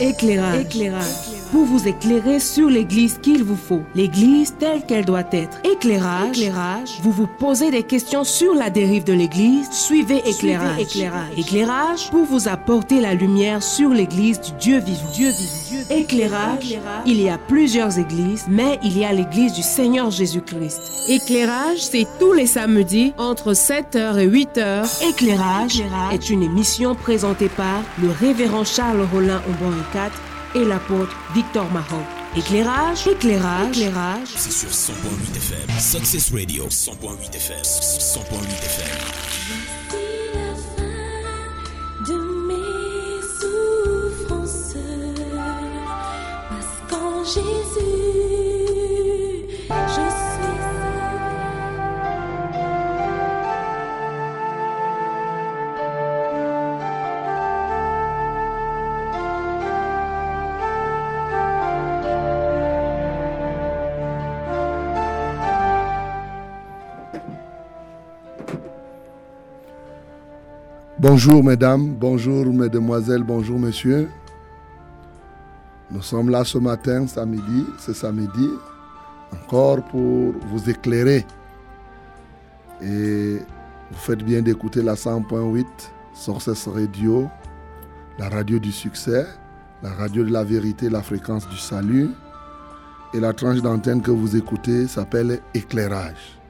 Éclairage. Éclairage. Pour vous éclairer sur l'église qu'il vous faut. L'église telle qu'elle doit être. Éclairage. Éclairage. Vous vous posez des questions sur la dérive de l'église. Suivez éclairage. éclairage. Éclairage pour vous apporter la lumière sur l'église du Dieu vivant. Dieu vivant. Éclairage. Il y a plusieurs églises, mais il y a l'église du Seigneur Jésus-Christ. Éclairage, c'est tous les samedis entre 7h et 8h. Éclairage, est une émission présentée par le révérend Charles Rollin au 4 et l'apôtre Victor Mahon. Éclairage, éclairage, éclairage. C'est sur 100.8 FM. Success Radio, 100.8 FM. 100.8 FM. Bonjour mesdames, bonjour mesdemoiselles, bonjour messieurs. Nous sommes là ce matin, samedi, ce samedi, encore pour vous éclairer. Et vous faites bien d'écouter la 100.8 Sources Radio, la radio du succès, la radio de la vérité, la fréquence du salut. Et la tranche d'antenne que vous écoutez s'appelle Éclairage.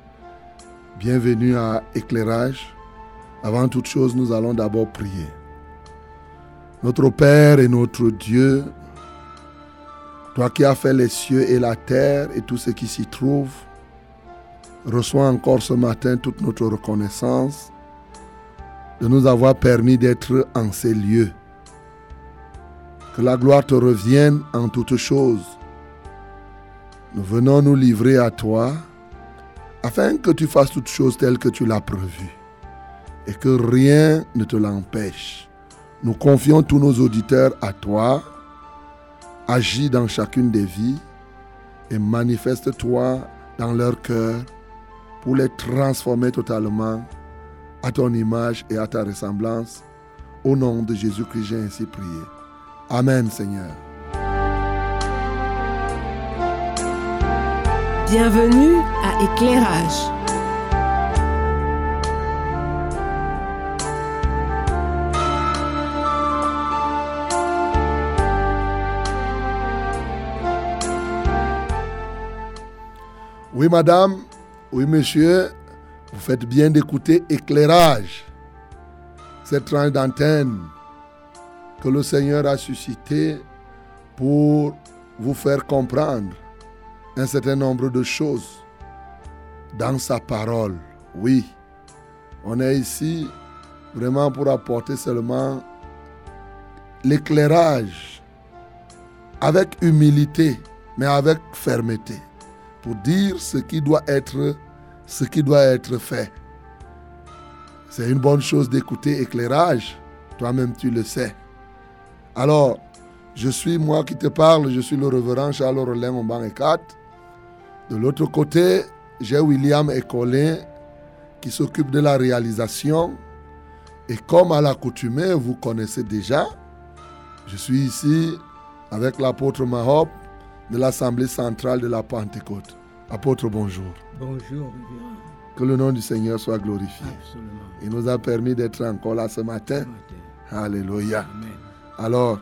Bienvenue à Éclairage. Avant toute chose, nous allons d'abord prier. Notre Père et notre Dieu, toi qui as fait les cieux et la terre et tout ce qui s'y trouve, reçois encore ce matin toute notre reconnaissance de nous avoir permis d'être en ces lieux. Que la gloire te revienne en toutes choses. Nous venons nous livrer à toi afin que tu fasses toutes choses telles que tu l'as prévu et que rien ne te l'empêche. Nous confions tous nos auditeurs à toi. Agis dans chacune des vies et manifeste-toi dans leur cœur pour les transformer totalement à ton image et à ta ressemblance. Au nom de Jésus-Christ, j'ai ainsi prié. Amen, Seigneur. Bienvenue à Éclairage. Oui, madame, oui, monsieur, vous faites bien d'écouter éclairage. Cette tranche d'antenne que le Seigneur a suscité pour vous faire comprendre un certain nombre de choses dans sa parole. Oui, on est ici vraiment pour apporter seulement l'éclairage avec humilité, mais avec fermeté pour dire ce qui doit être, ce qui doit être fait. C'est une bonne chose d'écouter éclairage. Toi-même, tu le sais. Alors, je suis moi qui te parle, je suis le révérend Charles Rollin Omban et 4. De l'autre côté, j'ai William et Colin qui s'occupent de la réalisation. Et comme à l'accoutumée, vous connaissez déjà, je suis ici avec l'apôtre Mahop de l'Assemblée centrale de la Pentecôte. Apôtre, bonjour. Bonjour. Que le nom du Seigneur soit glorifié. Absolument. Il nous a permis d'être encore là ce matin. Ce matin. Alléluia. Amen. Alors,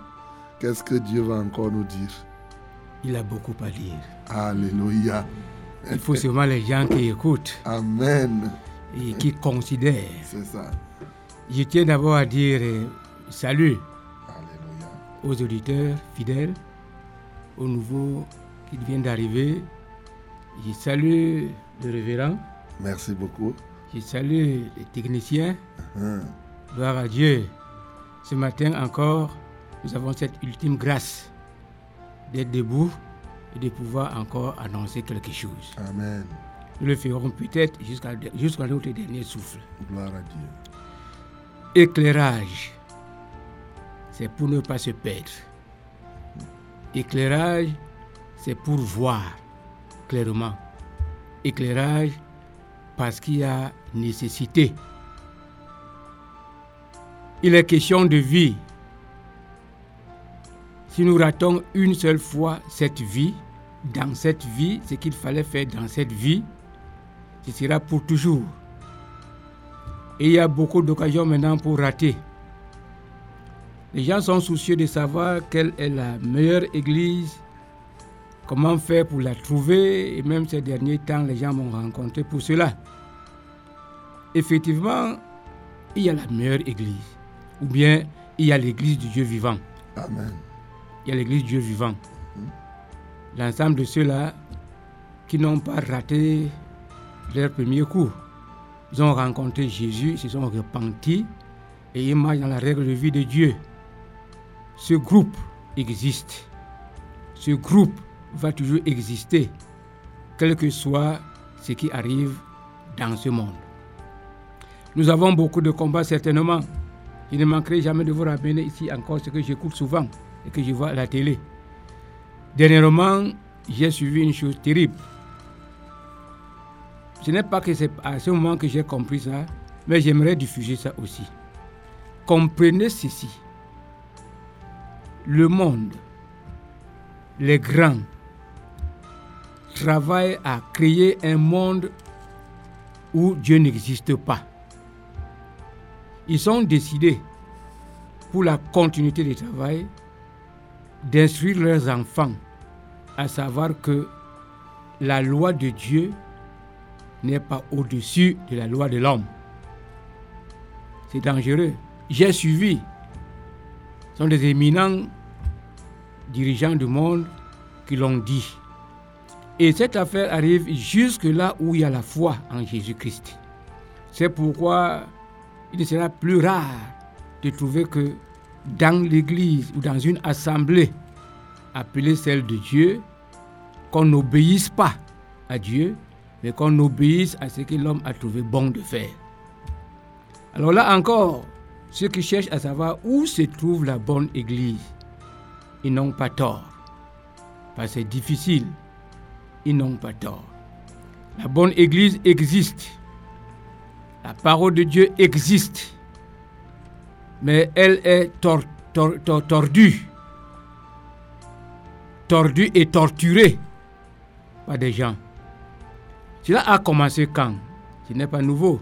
qu'est-ce que Dieu va encore nous dire? Il a beaucoup à dire. Alléluia. Il faut seulement les gens qui écoutent Amen. et qui considèrent. C'est ça. Je tiens d'abord à dire euh, salut Alléluia. aux auditeurs fidèles, aux nouveaux qui viennent d'arriver. Je salue le révérend, Merci beaucoup. je salue les techniciens. Hein. Gloire à Dieu. Ce matin encore, nous avons cette ultime grâce d'être debout et de pouvoir encore annoncer quelque chose. Amen. Nous le ferons peut-être jusqu'à jusqu'à notre dernier souffle. Gloire à Dieu. Éclairage, c'est pour ne pas se perdre. Éclairage, c'est pour voir clairement. Éclairage, parce qu'il y a nécessité. Il est question de vie. Si nous ratons une seule fois cette vie, dans cette vie, ce qu'il fallait faire dans cette vie, ce sera pour toujours. Et il y a beaucoup d'occasions maintenant pour rater. Les gens sont soucieux de savoir quelle est la meilleure église, comment faire pour la trouver, et même ces derniers temps, les gens m'ont rencontré pour cela. Effectivement, il y a la meilleure église, ou bien il y a l'église du Dieu vivant. Amen. Il y a l'église du Dieu vivant. L'ensemble de ceux-là qui n'ont pas raté leur premier coup. Ils ont rencontré Jésus, ils se sont repentis et ils marchent dans la règle de vie de Dieu. Ce groupe existe. Ce groupe va toujours exister, quel que soit ce qui arrive dans ce monde. Nous avons beaucoup de combats certainement. Je ne manquerai jamais de vous ramener ici encore ce que j'écoute souvent et que je vois à la télé. Dernièrement, j'ai suivi une chose terrible. Ce n'est pas que c'est à ce moment que j'ai compris ça, mais j'aimerais diffuser ça aussi. Comprenez ceci. Le monde, les grands, travaillent à créer un monde où Dieu n'existe pas. Ils ont décidé, pour la continuité du travail, d'instruire leurs enfants à savoir que la loi de Dieu n'est pas au-dessus de la loi de l'homme. C'est dangereux. J'ai suivi. Sont des éminents dirigeants du monde qui l'ont dit. Et cette affaire arrive jusque là où il y a la foi en Jésus-Christ. C'est pourquoi il ne sera plus rare de trouver que dans l'église ou dans une assemblée appelée celle de Dieu, qu'on n'obéisse pas à Dieu, mais qu'on obéisse à ce que l'homme a trouvé bon de faire. Alors là encore, ceux qui cherchent à savoir où se trouve la bonne église, ils n'ont pas tort. Parce que c'est difficile, ils n'ont pas tort. La bonne église existe. La parole de Dieu existe. Mais elle est tor- tor- tor- tordue. Tordue et torturée par des gens. Cela a commencé quand? Ce n'est pas nouveau.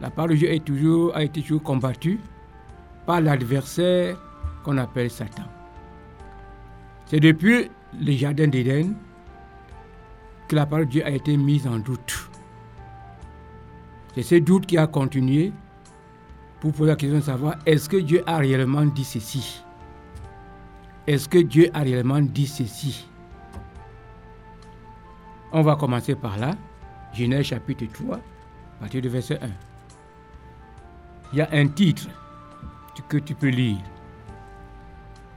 La parole de Dieu toujours, a été toujours combattue par l'adversaire qu'on appelle Satan. C'est depuis le jardin d'Éden que la parole de Dieu a été mise en doute. C'est ce doute qui a continué pour poser la question de savoir est-ce que Dieu a réellement dit ceci? Est-ce que Dieu a réellement dit ceci? On va commencer par là. Genèse chapitre 3, à partir du verset 1. Il y a un titre que tu peux lire.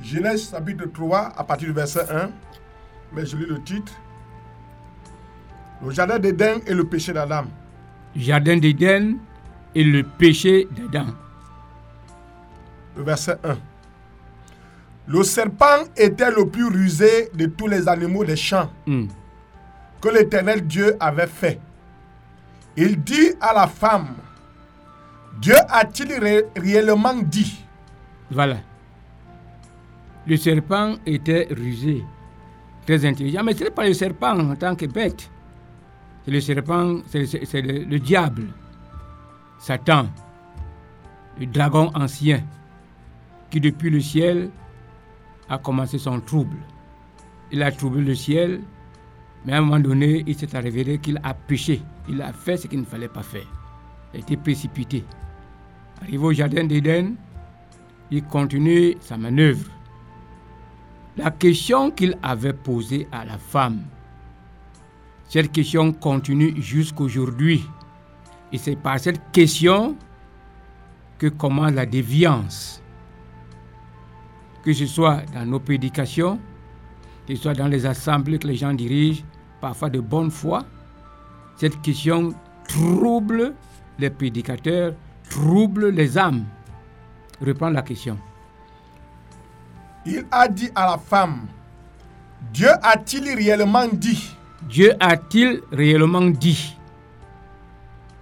Genèse chapitre 3 à partir du verset 1. Mais je lis le titre. Le jardin d'Éden et le péché d'Adam. Jardin d'Éden et le péché d'Adam. Le verset 1. Le serpent était le plus rusé de tous les animaux des champs Hmm. que l'Éternel Dieu avait fait. Il dit à la femme, Dieu a-t-il ré- réellement dit? Voilà. Le serpent était rusé, très intelligent. Mais ce n'est pas le serpent en tant que bête. C'est le serpent, c'est le, le diable, Satan, le dragon ancien, qui depuis le ciel a commencé son trouble. Il a troublé le ciel, mais à un moment donné, il s'est révélé qu'il a péché. Il a fait ce qu'il ne fallait pas faire. Il a été précipité. Arrivé au jardin d'Éden, il continue sa manœuvre. La question qu'il avait posée à la femme, cette question continue jusqu'aujourd'hui. Et c'est par cette question que commence la déviance. Que ce soit dans nos prédications, que ce soit dans les assemblées que les gens dirigent, parfois de bonne foi, cette question trouble les prédicateurs, trouble les âmes. Reprends la question. Il a dit à la femme, Dieu a-t-il réellement dit? Dieu a-t-il réellement dit?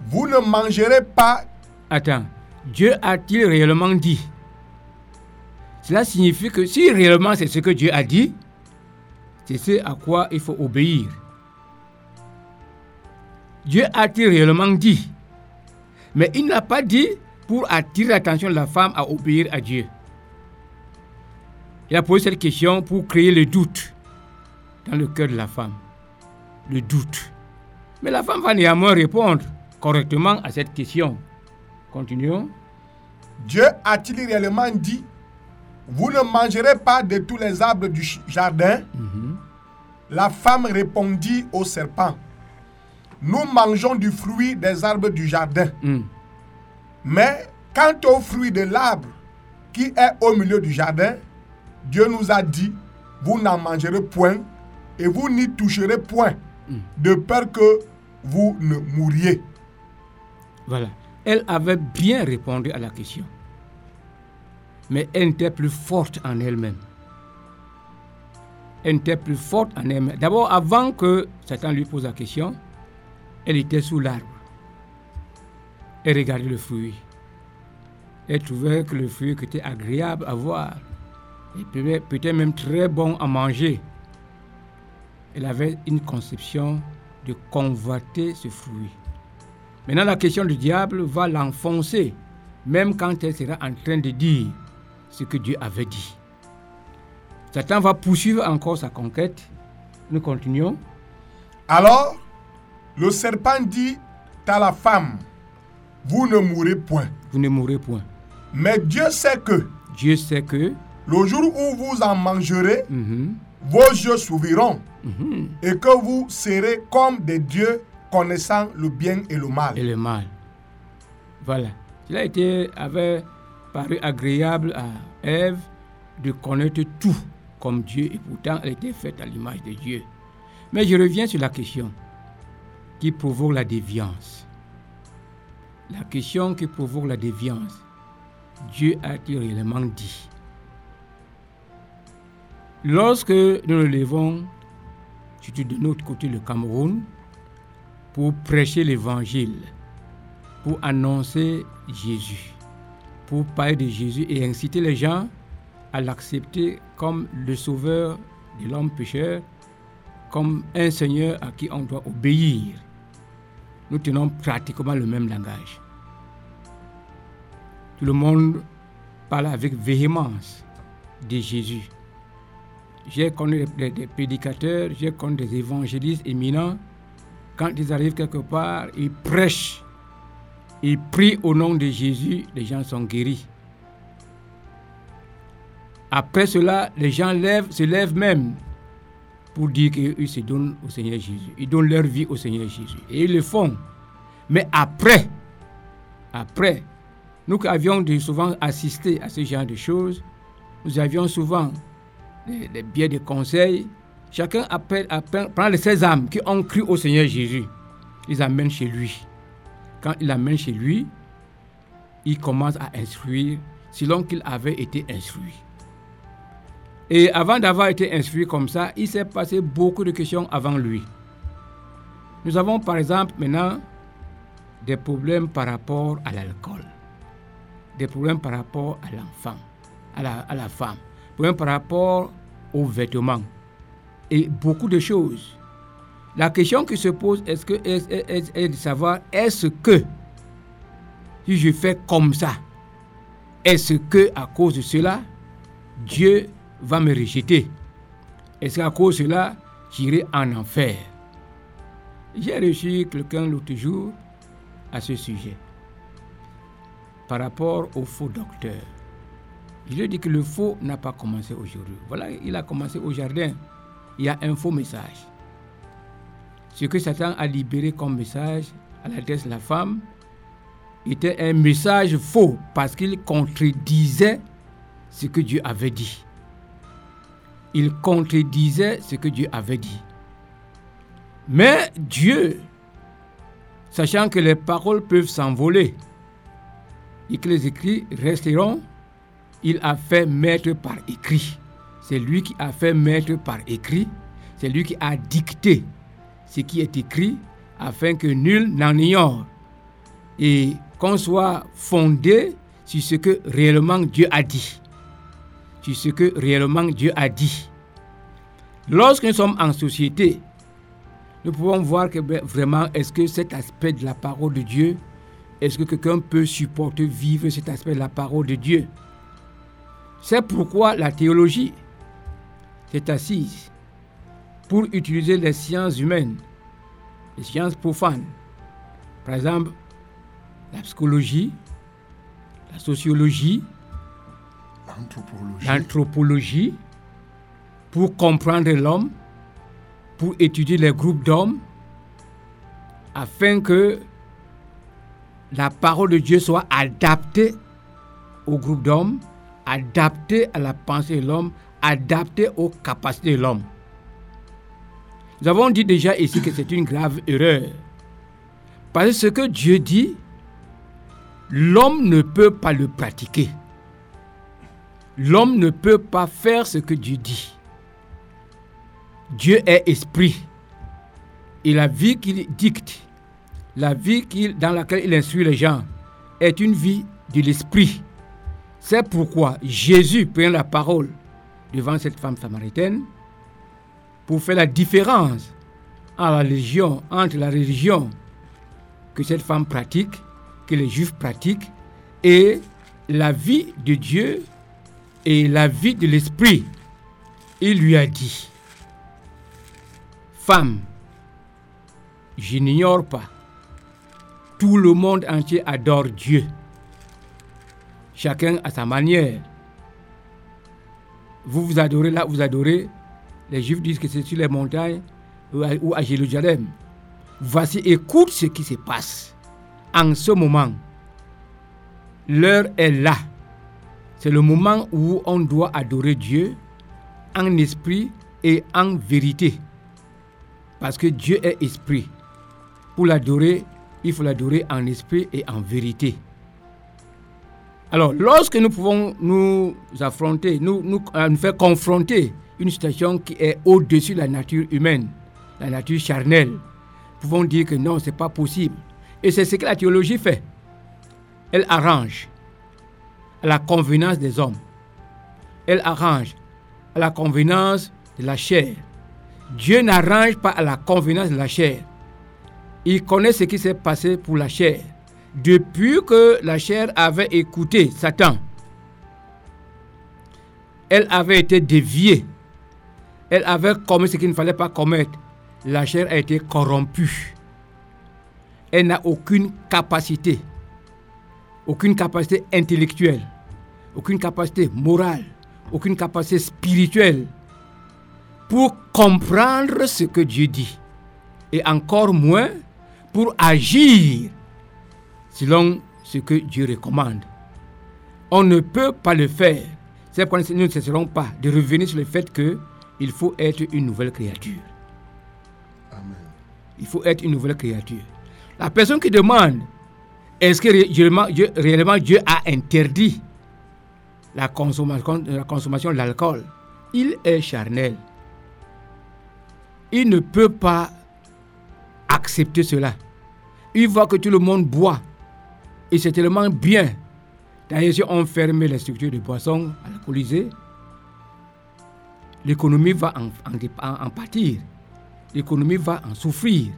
Vous ne mangerez pas Attends, Dieu a-t-il réellement dit? Cela signifie que si réellement c'est ce que Dieu a dit, c'est ce à quoi il faut obéir. Dieu a-t-il réellement dit? Mais il n'a pas dit pour attirer l'attention de la femme à obéir à Dieu. Il a posé cette question pour créer le doute dans le cœur de la femme. Le doute. Mais la femme va néanmoins répondre correctement à cette question. Continuons. Dieu a-t-il réellement dit Vous ne mangerez pas de tous les arbres du jardin La femme répondit au serpent Nous mangeons du fruit des arbres du jardin. Hmm. Mais quant au fruit de l'arbre qui est au milieu du jardin, Dieu nous a dit Vous n'en mangerez point et vous n'y toucherez point, de peur que vous ne mouriez. Voilà. Elle avait bien répondu à la question. Mais elle était plus forte en elle-même. Elle était plus forte en elle-même. D'abord, avant que Satan lui pose la question, elle était sous l'arbre. Elle regardait le fruit. Elle trouvait que le fruit était agréable à voir. Et peut- peut-être même très bon à manger. Elle avait une conception de convoiter ce fruit. Maintenant, la question du diable va l'enfoncer, même quand elle sera en train de dire ce que Dieu avait dit. Satan va poursuivre encore sa conquête. Nous continuons. Alors, le serpent dit à la femme, vous ne mourrez point. Vous ne mourrez point. Mais Dieu sait que Dieu sait que le jour où vous en mangerez, mhm, vos yeux s'ouvriront mhm, et que vous serez comme des dieux connaissant le bien et le mal. et le mal. Voilà. Cela été, avait paru agréable à Ève de connaître tout comme Dieu et pourtant elle était faite à l'image de Dieu. Mais je reviens sur la question qui provoque la déviance. La question qui provoque la déviance. Dieu a-t-il réellement dit Lorsque nous nous levons, de notre côté le Cameroun, pour prêcher l'évangile, pour annoncer Jésus, pour parler de Jésus et inciter les gens à l'accepter comme le sauveur de l'homme pécheur, comme un Seigneur à qui on doit obéir. Nous tenons pratiquement le même langage. Tout le monde parle avec véhémence de Jésus. J'ai connu des, prédicateurs, j'ai connu des évangélistes éminents. Quand ils arrivent quelque part, ils prêchent, ils prient au nom de Jésus, les gens sont guéris. Après cela, les gens lèvent, se lèvent même pour dire qu'ils se donnent au Seigneur Jésus. Ils donnent leur vie au Seigneur Jésus. Et ils le font. Mais après, après, nous qui avions souvent assisté à ce genre de choses, nous avions souvent des, biais de conseils. Chacun appelle, appelle, prend les 16 âmes qui ont cru au Seigneur Jésus. Ils amènent chez lui. Quand il amène chez lui, il commence à instruire selon qu'il avait été instruit. Et avant d'avoir été instruit comme ça, il s'est passé beaucoup de questions avant lui. Nous avons par exemple maintenant des problèmes par rapport à l'alcool, des problèmes par rapport à l'enfant, à la, femme, des problèmes par rapport aux vêtements et beaucoup de choses. La question qui se pose est, que, de savoir est-ce que si je fais comme ça, est-ce que à cause de cela, Dieu va me rejeter Est-ce qu'à cause de cela, j'irai en enfer? J'ai reçu quelqu'un l'autre jour à ce sujet par rapport au faux docteur. Je lui ai dit que le faux n'a pas commencé aujourd'hui. Voilà, il a commencé au jardin. Il y a un faux message. Ce que Satan a libéré comme message à l'adresse de la femme était un message faux parce qu'il contredisait ce que Dieu avait dit. Il contredisait ce que Dieu avait dit. Mais Dieu, sachant que les paroles peuvent s'envoler et que les écrits resteront, il a fait mettre par écrit. C'est lui qui a fait mettre par écrit. C'est lui qui a dicté ce qui est écrit afin que nul n'en ignore. Et qu'on soit fondé sur ce que réellement Dieu a dit. Ce que réellement Dieu a dit. Lorsque nous sommes en société, nous pouvons voir que ben, vraiment, est-ce que cet aspect de la parole de Dieu, est-ce que quelqu'un peut supporter vivre cet aspect de la parole de Dieu? C'est pourquoi la théologie s'est assise pour utiliser les sciences humaines, les sciences profanes. Par exemple, la psychologie, la sociologie, L'anthropologie. pour comprendre l'homme, pour étudier les groupes d'hommes, afin que la parole de Dieu soit adaptée au groupe d'hommes, adaptée à la pensée de l'homme, adaptée aux capacités de l'homme. Nous avons dit déjà ici que c'est une grave erreur. Parce que ce que Dieu dit, l'homme ne peut pas le pratiquer. L'homme ne peut pas faire ce que Dieu dit. Dieu est esprit. Et la vie qu'il dicte, la vie dans laquelle il instruit les gens, est une vie de l'esprit. C'est pourquoi Jésus prend la parole devant cette femme samaritaine pour faire la différence entre la religion que cette femme pratique, que les juifs pratiquent, et la vie de Dieu et la vie de l'esprit. Il lui a dit, Femme, je n'ignore pas, tout le monde entier adore Dieu. Chacun à sa manière. Vous vous adorez là, vous adorez. Les Juifs disent que c'est sur les montagnes ou à, Jérusalem. Voici, écoute ce qui se passe. En ce moment, l'heure est là. C'est le moment où on doit adorer Dieu en esprit et en vérité. Parce que Dieu est esprit. Pour l'adorer, il faut l'adorer en esprit et en vérité. Alors, lorsque nous pouvons nous affronter, nous, nous, euh, nous faire confronter une situation qui est au-dessus de la nature humaine, la nature charnelle, pouvons dire que non, ce n'est pas possible. Et c'est ce que la théologie fait. Elle arrange à la convenance des hommes. Elle arrange à la convenance de la chair. Dieu n'arrange pas à la convenance de la chair. Il connaît ce qui s'est passé pour la chair. Depuis que la chair avait écouté Satan, elle avait été déviée. Elle avait commis ce qu'il ne fallait pas commettre. La chair a été corrompue. Elle n'a aucune capacité, aucune capacité intellectuelle, aucune capacité morale, aucune capacité spirituelle pour comprendre ce que Dieu dit. Et encore moins pour agir selon ce que Dieu recommande. On ne peut pas le faire. C'est pourquoi nous ne cesserons pas de revenir sur le fait qu'il faut être une nouvelle créature. Amen. Il faut être une nouvelle créature. La personne qui demande est-ce que réellement Dieu, a interdit la consommation, de l'alcool, il est charnel. Il ne peut pas accepter cela. Il voit que tout le monde boit. Et c'est tellement bien. D'ailleurs, si on ferme les structures de boissons alcoolisées, l'économie va en, en en- pâtir. L'économie va en souffrir.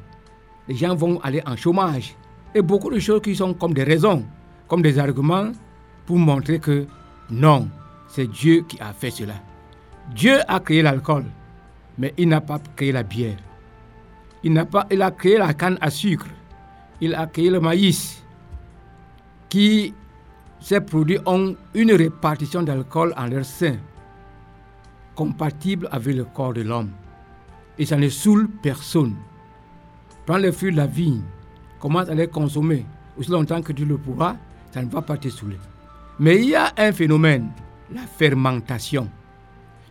Les gens vont aller en chômage. Et beaucoup de choses qui sont comme des raisons, comme des arguments pour montrer que non, c'est Dieu qui a fait cela. Dieu a créé l'alcool, mais il n'a pas créé la bière. Il, n'a pas, il a créé la canne à sucre. Il a créé le maïs, qui, ces produits ont une répartition d'alcool en leur sein, compatible avec le corps de l'homme. Et ça ne saoule personne. Prends les fruits de la vigne, commence à les consommer? Aussi longtemps que tu le pourras, ça ne va pas te saouler. Mais il y a un phénomène, la fermentation.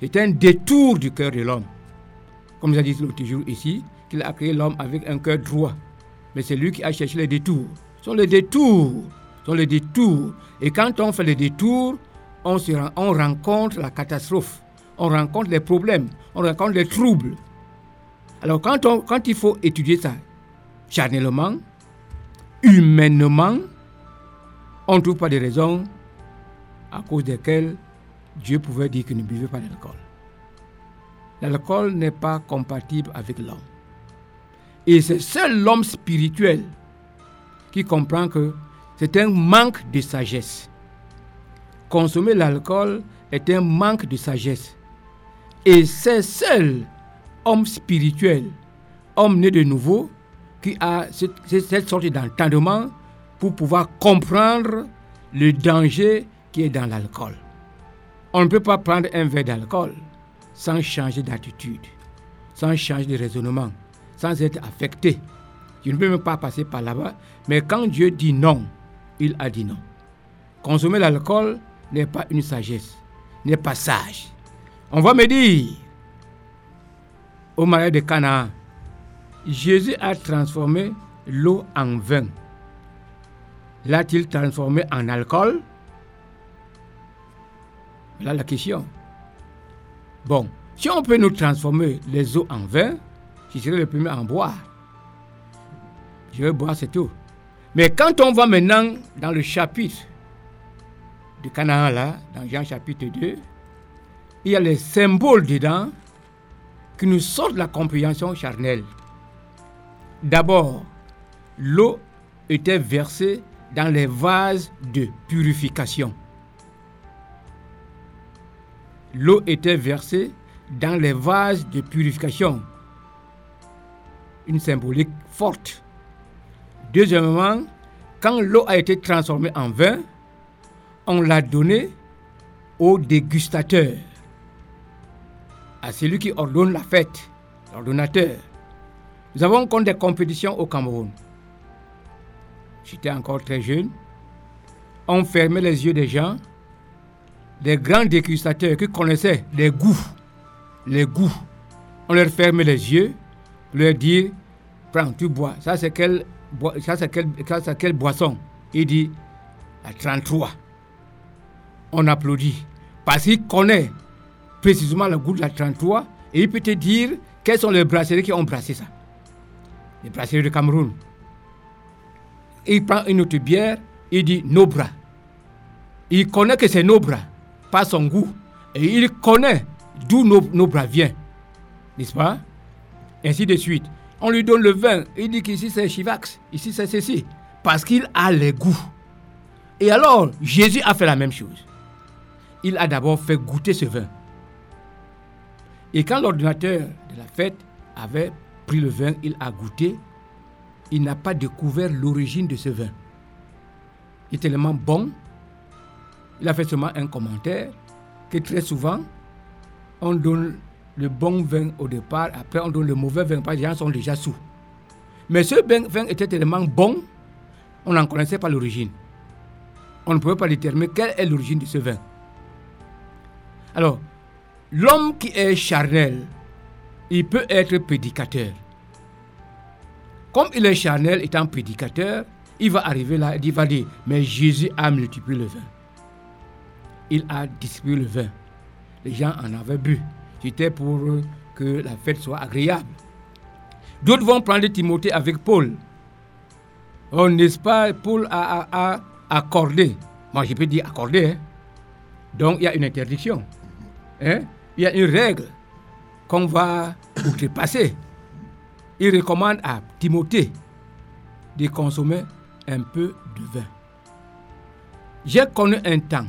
C'est un détour du cœur de l'homme. Comme j'ai dit l'autre jour ici, qu'il a créé l'homme avec un cœur droit. Mais c'est lui qui a cherché les détours. Ce sont les détours. Ce sont les détours. Et quand on fait les détours, on, se on rencontre la catastrophe. On rencontre les problèmes. On rencontre les troubles. Alors quand, on- quand il faut étudier ça, charnellement, humainement, on ne trouve pas de raisons à cause desquelles Dieu pouvait dire que ne buvez pas d'alcool. L'alcool n'est pas compatible avec l'homme. Et c'est seul l'homme spirituel qui comprend que c'est un manque de sagesse. Consommer l'alcool est un manque de sagesse. Et c'est seul homme spirituel, homme né de nouveau, qui a cette, sorte d'entendement pour pouvoir comprendre le danger qui est dans l'alcool. On ne peut pas prendre un verre d'alcool sans changer d'attitude, sans changer de raisonnement, sans être affecté. Je ne peux même pas passer par là-bas. Mais quand Dieu dit non, il a dit non. Consommer l'alcool n'est pas une sagesse, n'est pas sage. On va me dire, au mariage de Canaan, Jésus a transformé l'eau en vin. L'a-t-il transformé en alcool? Voilà la question. Bon, si on peut nous transformer les eaux en vin, je serai le premier à en boire. Je vais boire, c'est tout. Mais quand on va maintenant dans le chapitre de Canaan, là, dans Jean chapitre 2, il y a les symboles dedans qui nous sortent de la compréhension charnelle. D'abord, l'eau était versée dans les vases de purification. L'eau était versée dans les vases de purification. Une symbolique forte. Deuxièmement, quand l'eau a été transformée en vin, on l'a donnée au dégustateur, à celui qui ordonne la fête, l'ordonnateur. Nous avons encore des compétitions au Cameroun. J'étais encore très jeune. On fermait les yeux des gens, des grands dégustateurs qui connaissaient les goûts, les goûts. On leur fermait les yeux, leur dire, prends, tu bois. Ça c'est quelle, ça, c'est quelle, ça, quelle boisson? Il dit, la 33. On applaudit. Parce qu'il connaît précisément le goût de la 33 et il peut te dire quelles sont les brasseries qui ont brassé ça. Les brasseries de Cameroun. Il prend une autre bière, il dit Nobra. Il connaît que c'est Nobra, pas son goût. Et il connaît d'où No- Nobra vient. N'est-ce pas? Ainsi de suite. On lui donne le vin, il dit qu'ici c'est Chivax, ici c'est ceci. Parce qu'il a les goûts. Et alors, Jésus a fait la même chose. Il a d'abord fait goûter ce vin. Et quand l'ordinateur de la fête avait le vin, il a goûté, il n'a pas découvert l'origine de ce vin. Il est tellement bon, il a fait seulement un commentaire que très souvent, on donne le bon vin au départ, après on donne le mauvais vin, parce que les gens sont déjà sous. Mais ce vin était tellement bon, on n'en connaissait pas l'origine. On ne pouvait pas déterminer quelle est l'origine de ce vin. Alors, l'homme qui est charnel, il peut être prédicateur. Comme il est charnel étant prédicateur, il va arriver là, il va dire, mais Jésus a multiplié le vin. Il a distribué le vin. Les gens en avaient bu. C'était pour que la fête soit agréable. D'autres vont prendre Timothée avec Paul. Oh, n'est-ce pas, Paul a accordé. Moi, je peux dire accordé. hein. Donc, il y a une interdiction. Hein? Il y a une règle qu'on va outrepasser. Il recommande à Timothée de consommer un peu de vin. J'ai connu un temps,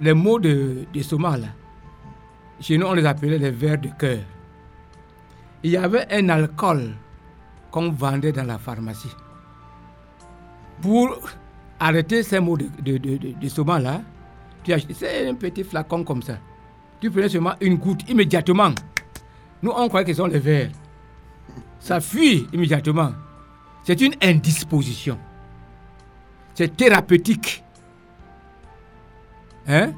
les mots de, de Soma, là, chez nous on les appelait les verres de cœur. Il y avait un alcool qu'on vendait dans la pharmacie. Pour arrêter ces mots de, de, de, c'est un petit flacon comme ça. Tu prenais seulement une goutte immédiatement. Nous, on croyait que sont les verres. Ça fuit immédiatement. C'est une indisposition. C'est thérapeutique. Hein?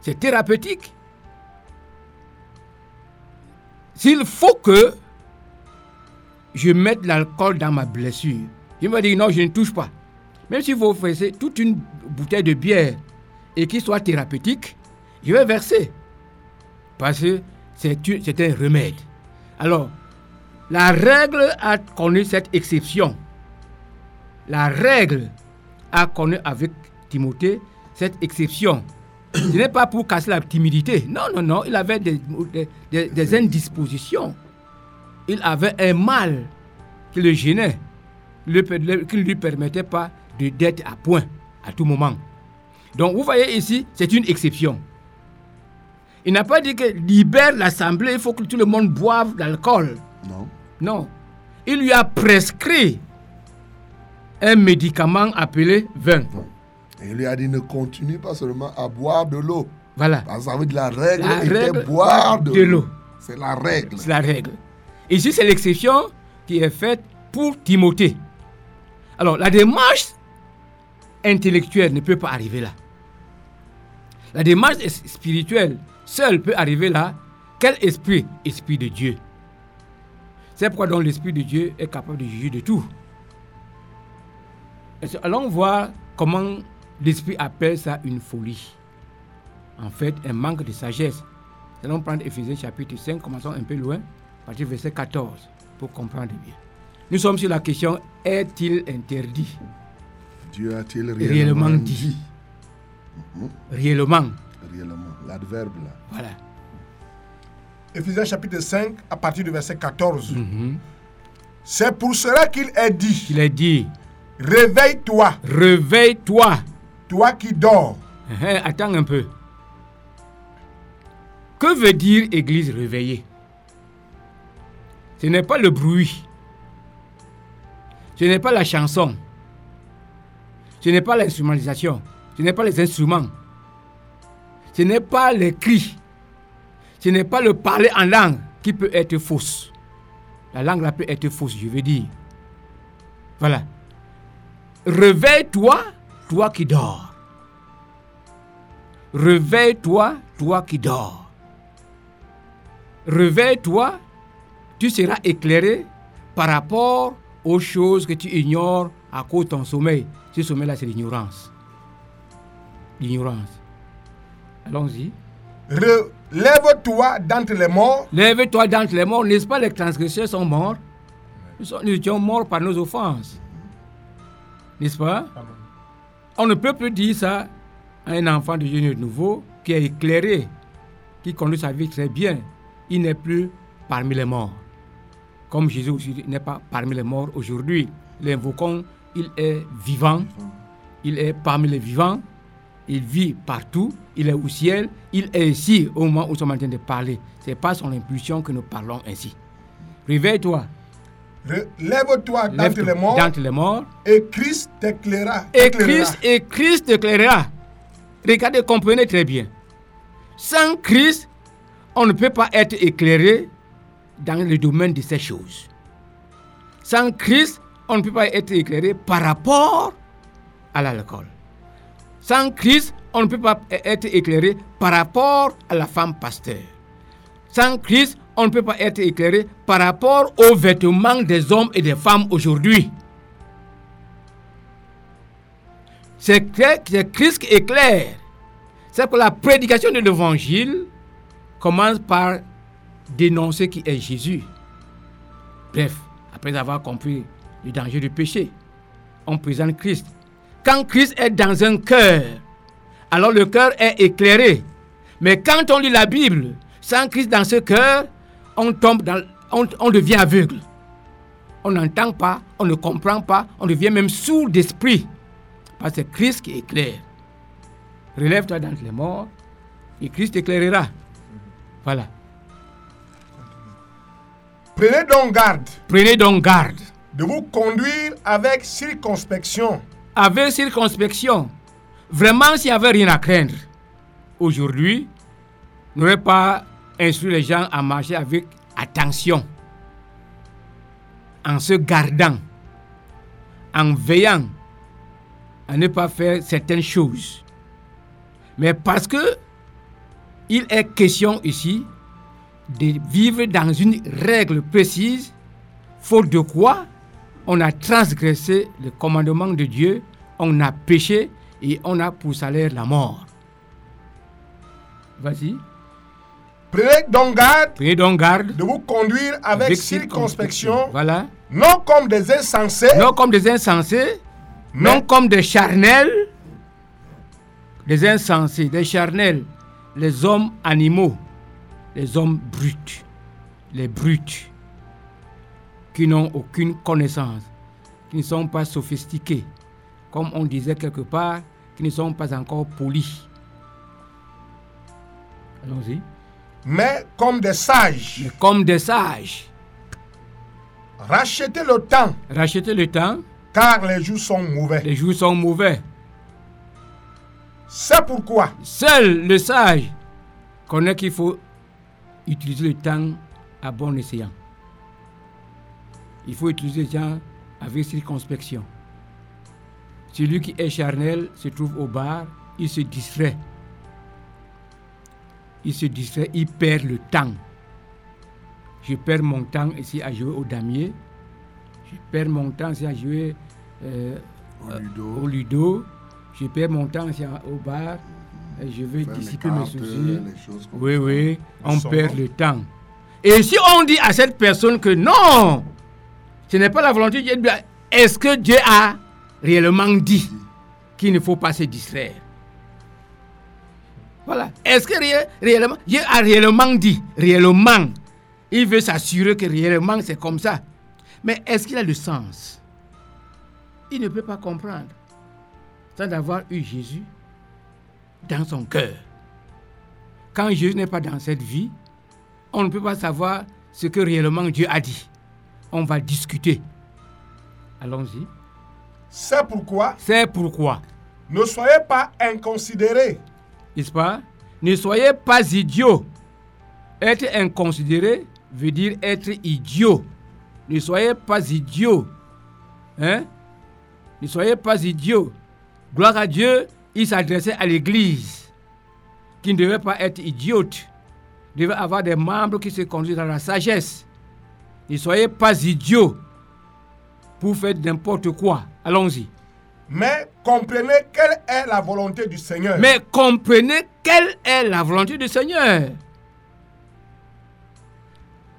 C'est thérapeutique. S'il faut que je mette l'alcool dans ma blessure, il m'a dit non, je ne touche pas. Même si vous offrez toute une bouteille de bière et qu'il soit thérapeutique, je vais verser. Parce que c'est un remède. Alors, la règle a connu cette exception. La règle a connu avec Timothée cette exception. Ce n'est pas pour casser la timidité. Non, non, non. Il avait des, indispositions. Il avait un mal qui le gênait, qui ne lui permettait pas d'être à point à tout moment. Donc, vous voyez ici, c'est une exception. Il n'a pas dit que libère l'assemblée, il faut que tout le monde boive d'alcool. Non. Non. Il lui a prescrit un médicament appelé vin. Et il lui a dit ne continue pas seulement à boire de l'eau. Voilà. Parce que ça veut dire la règle La était règle, boire de, de l'eau. C'est la règle. C'est la règle. Ici, c'est l'exception qui est faite pour Timothée. Alors, la démarche intellectuelle ne peut pas arriver là. La démarche spirituelle seule peut arriver là. Quel esprit? Esprit de Dieu. C'est pourquoi donc l'Esprit de Dieu est capable de juger de tout. Allons voir comment l'Esprit appelle ça une folie. En fait, un manque de sagesse. Nous allons prendre Ephésiens chapitre 5, commençons un peu loin, à partir du verset 14, pour comprendre bien. Nous sommes sur la question est-il interdit? Dieu a-t-il Réellement réellement, dit. dit, Réellement. L'adverbe là. Voilà. Éphésiens chapitre 5, à partir du verset 14. C'est pour cela qu'il est dit Il a dit Réveille-toi, Réveille-toi. toi qui dors. Hein, Attends un peu. Que veut dire Église réveillée? Ce n'est pas le bruit. Ce n'est pas la chanson. Ce n'est pas l'instrumentalisation. Ce n'est pas les instruments. Ce n'est pas les cris. Ce n'est pas le parler en langue qui peut être fausse. La langue là peut être fausse, je veux dire. Voilà. Réveille-toi, toi qui dors. Réveille-toi, toi qui dors. Réveille-toi, tu seras éclairé par rapport aux choses que tu ignores à cause de ton sommeil. Ce sommeil-là, c'est l'ignorance. L'ignorance. Allons-y. Relève-toi d'entre les morts Lève-toi d'entre les morts. N'est-ce pas? Les transgresseurs sont morts nous, sommes- nous étions morts par nos offenses. N'est-ce pas? On ne peut plus dire ça à un enfant de Dieu nouveau qui est éclairé, qui conduit sa vie très bien. Il n'est plus parmi les morts. Comme Jésus aussi n'est pas parmi les morts aujourd'hui. L'invoquons, il est vivant, il est parmi les vivants, il vit partout, il est au ciel, il est ici au moment où nous sommes en train de parler. C'est pas son impulsion que nous parlons ainsi. Réveille-toi, Relève-toi d'entre lève-toi les morts d'entre les morts, et Christ t'éclairera. et t'éclairera. Christ, et Christ éclairera. Regardez, comprenez très bien. Sans Christ, on ne peut pas être éclairé dans le domaine de ces choses. Sans Christ, on ne peut pas être éclairé par rapport à l'alcool. Sans Christ, on ne peut pas être éclairé par rapport à la femme pasteur. Sans Christ, on ne peut pas être éclairé par rapport aux vêtements des hommes et des femmes aujourd'hui. C'est Christ qui éclaire. C'est que la prédication de l'évangile commence par dénoncer qui est Jésus. Bref, après avoir compris le danger du péché, on présente Christ. Quand Christ est dans un cœur, alors le cœur est éclairé. Mais quand on lit la Bible, sans Christ dans ce cœur, on tombe dans, on, on devient aveugle. On n'entend pas, on ne comprend pas, on devient même sourd d'esprit. Parce que c'est Christ qui éclaire. Relève-toi d'entre les morts et Christ éclairera. Voilà. Prenez donc garde Prenez donc garde. de vous conduire avec circonspection Avec circonspection. Vraiment, s'il n'y avait rien à craindre, aujourd'hui, n'aurait pas instruit les gens à marcher avec attention, en se gardant, en veillant à ne pas faire certaines choses. Mais parce que il est question ici de vivre dans une règle précise, faute de quoi on a transgressé le commandement de Dieu, on a péché et on a pour salaire la mort. Vas-y, Prenez donc garde prenez donc garde. de vous conduire avec, avec circonspection, Voilà. non comme des insensés, Non comme des insensés, non comme des charnels, des insensés, des charnels, les hommes animaux, les hommes bruts, les brutes, qui n'ont aucune connaissance, qui ne sont pas sophistiqués, comme on disait quelque part, qui ne sont pas encore polis. Allons-y. Mais comme des sages, Mais comme des sages, rachetez le temps, rachetez le temps, car les jours sont mauvais. les jours sont mauvais. C'est pourquoi Seul le sage connaît qu'il faut utiliser le temps à bon escient. Il faut utiliser le temps avec circonspection. Celui qui est charnel se trouve au bar, il se distrait. Il se distrait, il perd le temps. Je perds mon temps ici à jouer au damier. Je perds mon temps ici à jouer euh, Au euh, ludo. au ludo. Je perds mon temps ici à- au bar. Et je Faire les dissiper mes soucis. les Oui, oui, on perd le temps. Et si on dit à cette personne que non, ce n'est pas la volonté de Dieu, est-ce que Dieu a réellement dit qu'il ne faut pas se distraire? Voilà. Est-ce que ré- réellement, Dieu a réellement dit, réellement, il veut s'assurer que réellement c'est comme ça? Mais est-ce qu'il a le sens? Il ne peut pas comprendre sans avoir eu Jésus dans son cœur. Quand Jésus n'est pas dans cette vie, on ne peut pas savoir ce que réellement Dieu a dit. On va discuter. Allons-y. c'est pourquoi C'est pourquoi, ne soyez pas inconsidérés, n'est-ce pas? Ne soyez pas idiots. Être inconsidéré veut dire être idiot. Ne soyez pas idiots. Hein? Ne soyez pas idiots. Gloire à Dieu, il s'adressait à l'Église, qui ne devait pas être idiote. Il devait avoir des membres qui se conduisent dans la sagesse. Ne soyez pas idiots pour faire n'importe quoi. Allons-y. mais comprenez quelle est la volonté du Seigneur. Mais comprenez quelle est la volonté du Seigneur.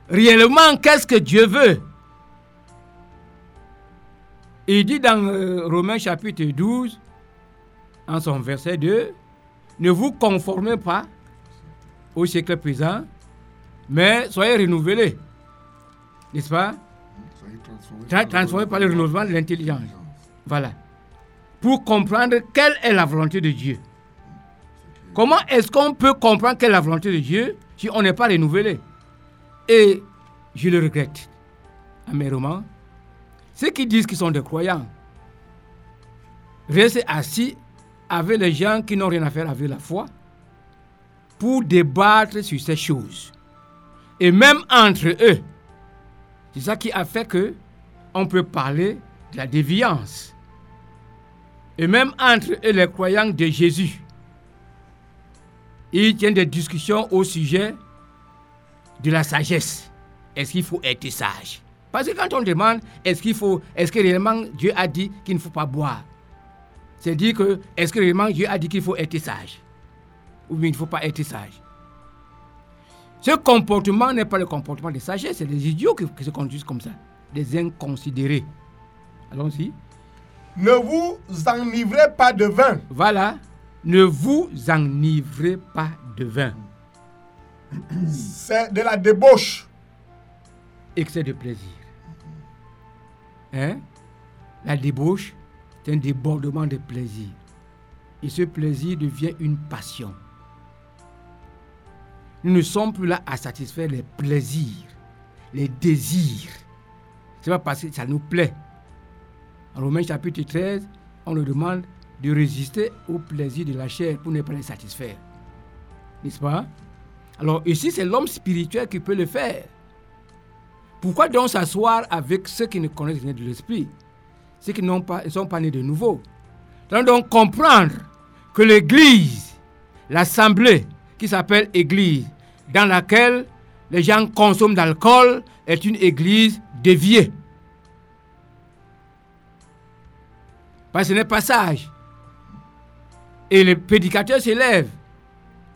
Réellement, qu'est-ce que Dieu veut? Il dit dans euh, Romains chapitre 12, en son verset 2, ne vous conformez pas au siècle présent, mais soyez renouvelés. N'est-ce pas? Soyez transformés Tra- transformés par le renouvellement de l'intelligence. Voilà. Pour comprendre quelle est la volonté de Dieu. Comment est-ce qu'on peut comprendre quelle est la volonté de Dieu si on n'est pas renouvelé? Et je le regrette amèrement. Ceux qui disent qu'ils sont des croyants restent assis avec les gens qui n'ont rien à faire avec la foi pour débattre sur ces choses. Et même entre eux, c'est ça qui a fait que on peut parler de la déviance. Et même entre les croyants de Jésus, ils tiennent des discussions au sujet de la sagesse. Est-ce qu'il faut être sage? Parce que quand on demande est-ce qu'il faut, est-ce que réellement Dieu a dit qu'il ne faut pas boire? C'est dire que est-ce que réellement Dieu a dit qu'il faut être sage? Ou bien il ne faut pas être sage? Ce comportement n'est pas le comportement de sagesse, c'est des idiots qui, qui se conduisent comme ça, des inconsidérés. Allons-y. Ne vous enivrez pas de vin, Voilà. Ne vous enivrez pas de vin. c'est de la débauche. Excès de plaisir. Hein? La débauche, c'est un débordement de plaisir. Et ce plaisir devient une passion. Nous ne sommes plus là à satisfaire les plaisirs, les désirs. C'est pas parce que ça nous plaît. En Romains chapitre 13, on nous demande de résister aux plaisirs de la chair pour ne pas les satisfaire. N'est-ce pas? Alors ici, c'est l'homme spirituel qui peut le faire. Pourquoi donc s'asseoir avec ceux qui ne connaissent rien de l'esprit Ceux qui n'ont pas, ne sont pas nés de nouveau? Donc comprendre que l'église, l'assemblée qui s'appelle église, dans laquelle les gens consomment d'alcool, est une église déviée. Parce que ce n'est pas sage. Et les prédicateurs s'élèvent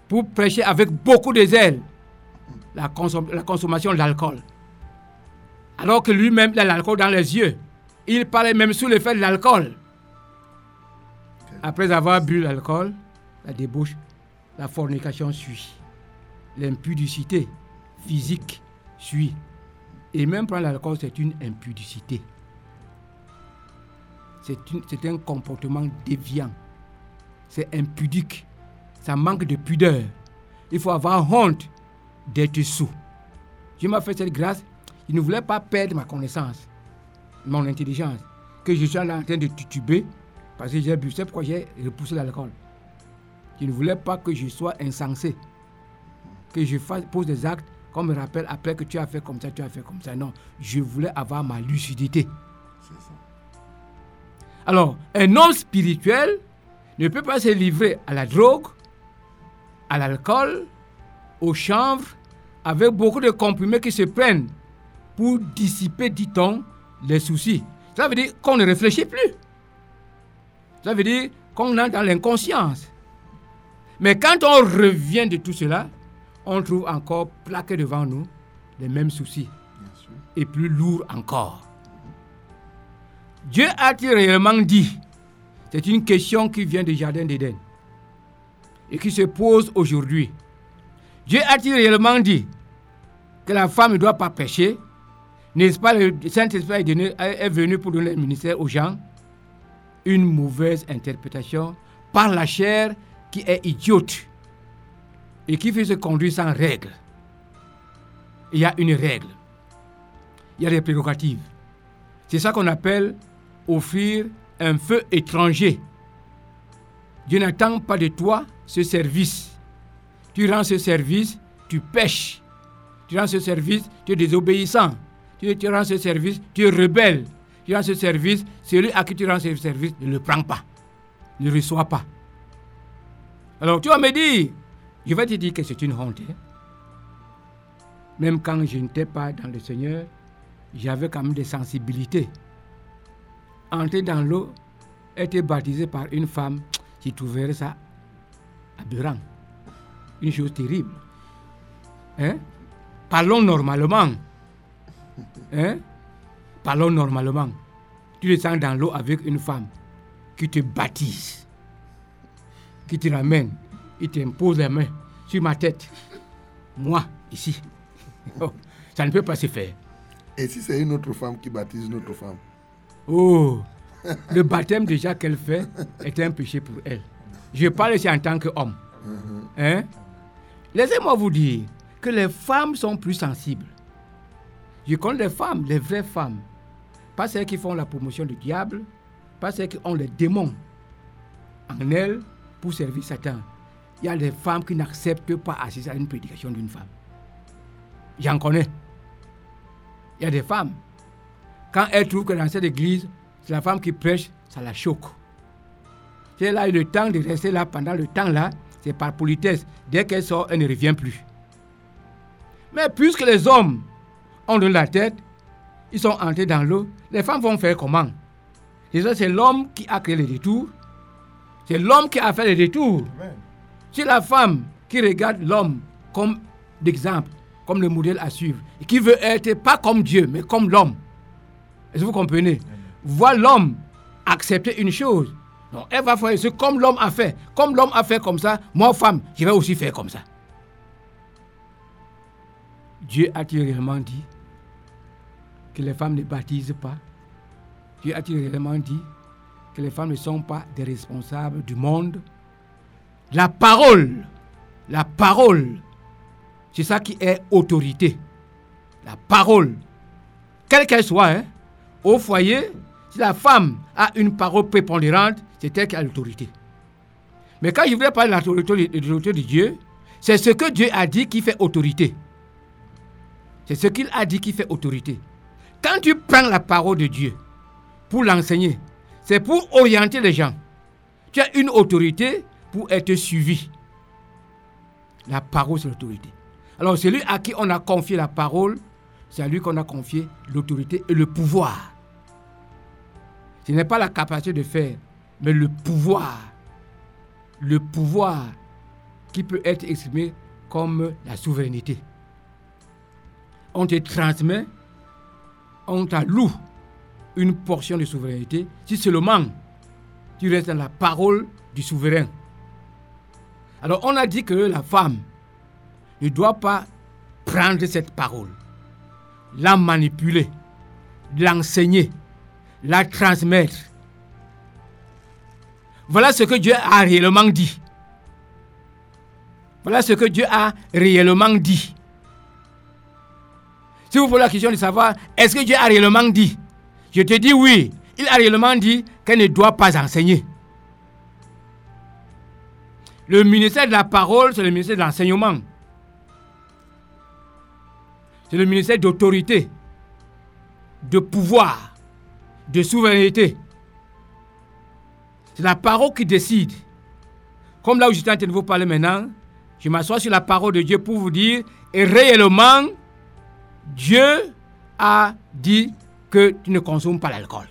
pour prêcher avec beaucoup de zèle la, consom- la consommation d'alcool. Alors que lui-même, il a l'alcool dans les yeux. Il parlait même sous l'effet de l'alcool. Après avoir bu l'alcool, la débauche, la fornication suit. L'impudicité physique suit. Et même prendre l'alcool, c'est une impudicité. C'est un comportement déviant. C'est impudique. Ça manque de pudeur. Il faut avoir honte d'être sous. Dieu m'a fait cette grâce. Il ne voulait pas perdre ma connaissance, mon intelligence. Que je sois là en train de tituber parce que j'ai bu. C'est pourquoi j'ai repoussé l'alcool. Je ne voulais pas que je sois insensé. Que je fasse, pose des actes qu'on me rappelle après que tu as fait comme ça, tu as fait comme ça. Non, je voulais avoir ma lucidité. Alors, un homme spirituel ne peut pas se livrer à la drogue, à l'alcool, au chanvre, avec beaucoup de comprimés qui se prennent pour dissiper, dit-on, les soucis. Ça veut dire qu'on ne réfléchit plus. Ça veut dire qu'on est dans l'inconscience. Mais quand on revient de tout cela, on trouve encore plaqué devant nous les mêmes soucis. Et plus lourds encore. Dieu a-t-il réellement dit C'est une question qui vient du Jardin d'Éden et qui se pose aujourd'hui. Dieu a-t-il réellement dit que la femme ne doit pas pécher N'est-ce pas le Saint-Esprit est, venu pour donner le ministère aux gens? Une mauvaise interprétation par la chair qui est idiote et qui fait se conduire sans règle. Il y a une règle. Il y a des prérogatives. C'est ça qu'on appelle offrir un feu étranger. Dieu n'attend pas de toi ce service. Tu rends ce service, tu pêches. Tu rends ce service, tu es désobéissant. Tu, tu rends ce service, tu es rebelle. Tu rends ce service, celui à qui tu rends ce service ne le prend pas, ne le reçoit pas. Alors tu vas me dire, je vais te dire que c'est une honte. hein. Même quand je n'étais pas dans le Seigneur, j'avais quand même des sensibilités. Entrer dans l'eau, être baptisé par une femme, tu trouverais ça aberrant. Une chose terrible. Hein? Parlons normalement. Hein? Parlons normalement. Tu descends dans l'eau avec une femme qui te baptise, qui te ramène, il t'impose les mains sur ma tête. Moi, ici. Oh, ça ne peut pas se faire. Et si c'est une autre femme qui baptise une autre femme? Oh, le baptême déjà qu'elle fait est un péché pour elle. Je parle ici en tant qu'homme. Hein? Laissez-moi vous dire que les femmes sont plus sensibles. Je connais les femmes, les vraies femmes. Pas celles qui font la promotion du diable, pas celles qui ont les démons en elles pour servir Satan. Il y a des femmes qui n'acceptent pas assister à une prédication d'une femme. J'en connais. Il y a des femmes, quand elles trouvent que dans cette église, c'est la femme qui prêche, ça la choque. A eu le temps de rester là pendant le temps là, c'est par politesse. Dès qu'elle sort, elle ne revient plus. Mais puisque les hommes ont de la tête, ils sont entrés dans l'eau, les femmes vont faire comment? C'est l'homme qui a créé les détours. C'est l'homme qui a fait les détours. C'est la femme qui regarde l'homme comme d'exemple, comme le modèle à suivre, et qui veut être pas comme Dieu, mais comme l'homme. Est-ce que vous comprenez? Voir l'homme accepter une chose. Non, elle va faire ce comme l'homme a fait. Comme l'homme a fait comme ça, moi, femme, je vais aussi faire comme ça. Dieu a-t-il réellement dit que les femmes ne baptisent pas? Dieu a-t-il réellement dit que les femmes ne sont pas des responsables du monde? La parole, la parole, c'est ça qui est autorité. La parole, quelle qu'elle soit, hein, au foyer, si la femme a une parole prépondérante, c'est elle qui a l'autorité. Mais quand je voulais parler de l'autorité de Dieu, c'est ce que Dieu a dit qui fait autorité. C'est ce qu'il a dit qui fait autorité. Quand tu prends la parole de Dieu pour l'enseigner, c'est pour orienter les gens. Tu as une autorité pour être suivi. La parole, c'est l'autorité. Alors, celui à qui on a confié la parole, c'est à lui qu'on a confié l'autorité et le pouvoir. Ce n'est pas la capacité de faire, mais le pouvoir. Le pouvoir qui peut être exprimé comme la souveraineté. On te transmet, on t'alloue une portion de souveraineté si seulement tu restes dans la parole du souverain. Alors on a dit que la femme ne doit pas prendre cette parole, la manipuler, l'enseigner, la transmettre. Voilà ce que Dieu a réellement dit. Voilà ce que Dieu a réellement dit. Si vous posez la question de savoir, est-ce que Dieu a réellement dit? Je te dis oui. Il a réellement dit qu'elle ne doit pas enseigner. Le ministère de la parole, c'est le ministère de l'enseignement. C'est le ministère d'autorité, de pouvoir, de souveraineté. C'est la parole qui décide. Comme là où je suis en train de vous parler maintenant, je m'assois sur la parole de Dieu pour vous dire, et réellement, Dieu a dit que tu ne consommes pas l'alcool.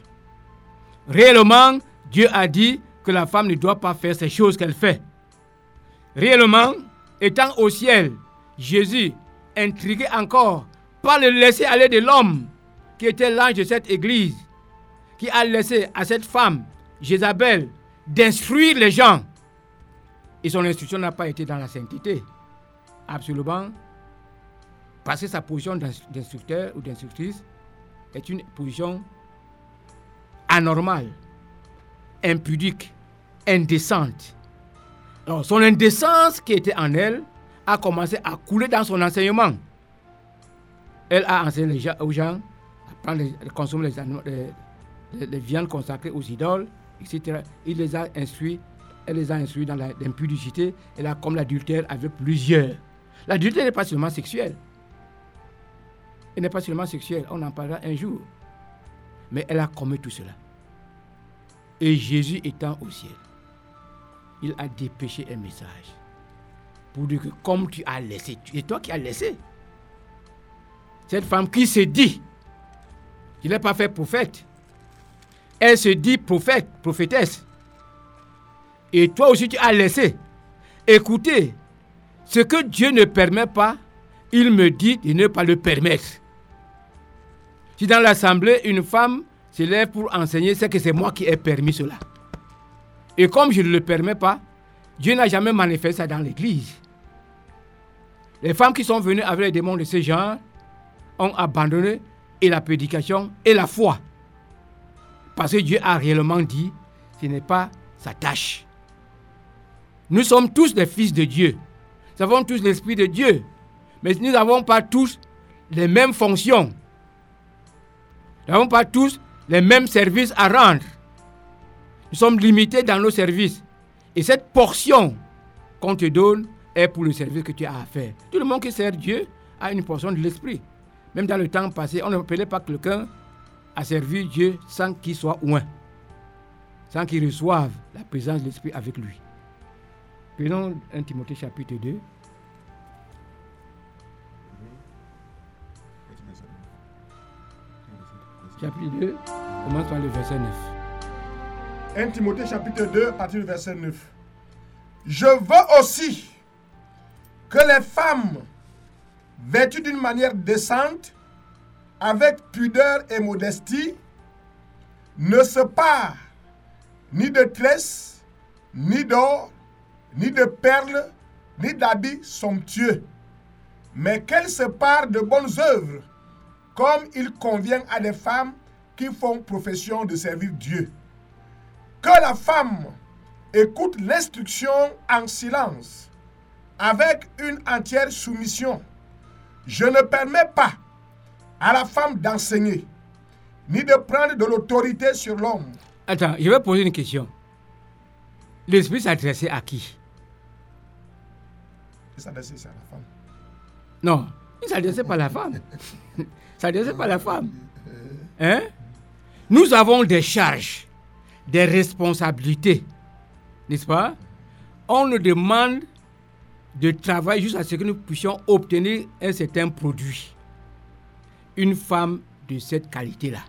Réellement, Dieu a dit que la femme ne doit pas faire ces choses qu'elle fait. Réellement, étant au ciel, Jésus, intrigué encore par le laisser aller de l'homme qui était l'ange de cette église, qui a laissé à cette femme, Jézabel, d'instruire les gens. Et son instruction n'a pas été dans la sainteté. Absolument. Parce que sa position d'instructeur ou d'instructrice est une position anormale, impudique, indécente. Alors, son indécence qui était en elle a commencé à couler dans son enseignement. Elle a enseigné aux gens à prendre, à consommer les, viandes consacrées aux idoles, etc. Il les a instruits, elle les a instruits dans l'impudicité et là, comme l'adultère avec plusieurs. L'adultère n'est pas seulement sexuel. Elle n'est pas seulement sexuelle, on en parlera un jour. Mais elle a commis tout cela. Et Jésus étant au ciel, il a dépêché un message pour dire que comme tu as laissé, c'est toi qui as laissé. Cette femme qui se dit, il n'est pas fait prophète. Elle se dit prophète, prophétesse. Et toi aussi tu as laissé. Écoutez, ce que Dieu ne permet pas, il me dit de ne pas le permettre. Si dans l'assemblée, une femme se lève pour enseigner, c'est que c'est moi qui ai permis cela. Et comme je ne le permets pas, Dieu n'a jamais manifesté ça dans l'église. Les femmes qui sont venues avec les démons de ce genre ont abandonné et la prédication et la foi. Parce que Dieu a réellement dit, ce n'est pas sa tâche. Nous sommes tous des fils de Dieu. Nous avons tous l'Esprit de Dieu. Mais nous n'avons pas tous les mêmes fonctions. Nous n'avons pas tous les mêmes services à rendre. Nous sommes limités dans nos services. Et cette portion qu'on te donne est pour le service que tu as à faire. Tout le monde qui sert Dieu a une portion de l'esprit. Même dans le temps passé, on ne appelait pas quelqu'un à servir Dieu sans qu'il soit loin, sans qu'il reçoive la présence de l'esprit avec lui. Prenons 1 Timothée chapitre 2. Chapitre 2, commence par le verset 9. 1 Timothée chapitre 2, à partir du verset 9. Je veux aussi que les femmes, vêtues d'une manière décente, avec pudeur et modestie, ne se parent ni de tresses, ni d'or, ni de perles, ni d'habits somptueux, mais qu'elles se parent de bonnes œuvres, comme il convient à des femmes qui font profession de servir Dieu que la femme écoute l'instruction en silence, avec une entière soumission. Je ne permets pas à la femme d'enseigner, ni de prendre de l'autorité sur l'homme. Attends, je vais poser une question. L'esprit s'adressait à qui? Ça, c'est à la femme. Non, il ne s'adressait pas à la femme. Il ne s'adressait pas à la femme. Hein? Nous avons des charges, des responsabilités. N'est-ce pas? On nous demande de travailler jusqu'à ce que nous puissions obtenir un certain produit. Une femme de cette qualité-là.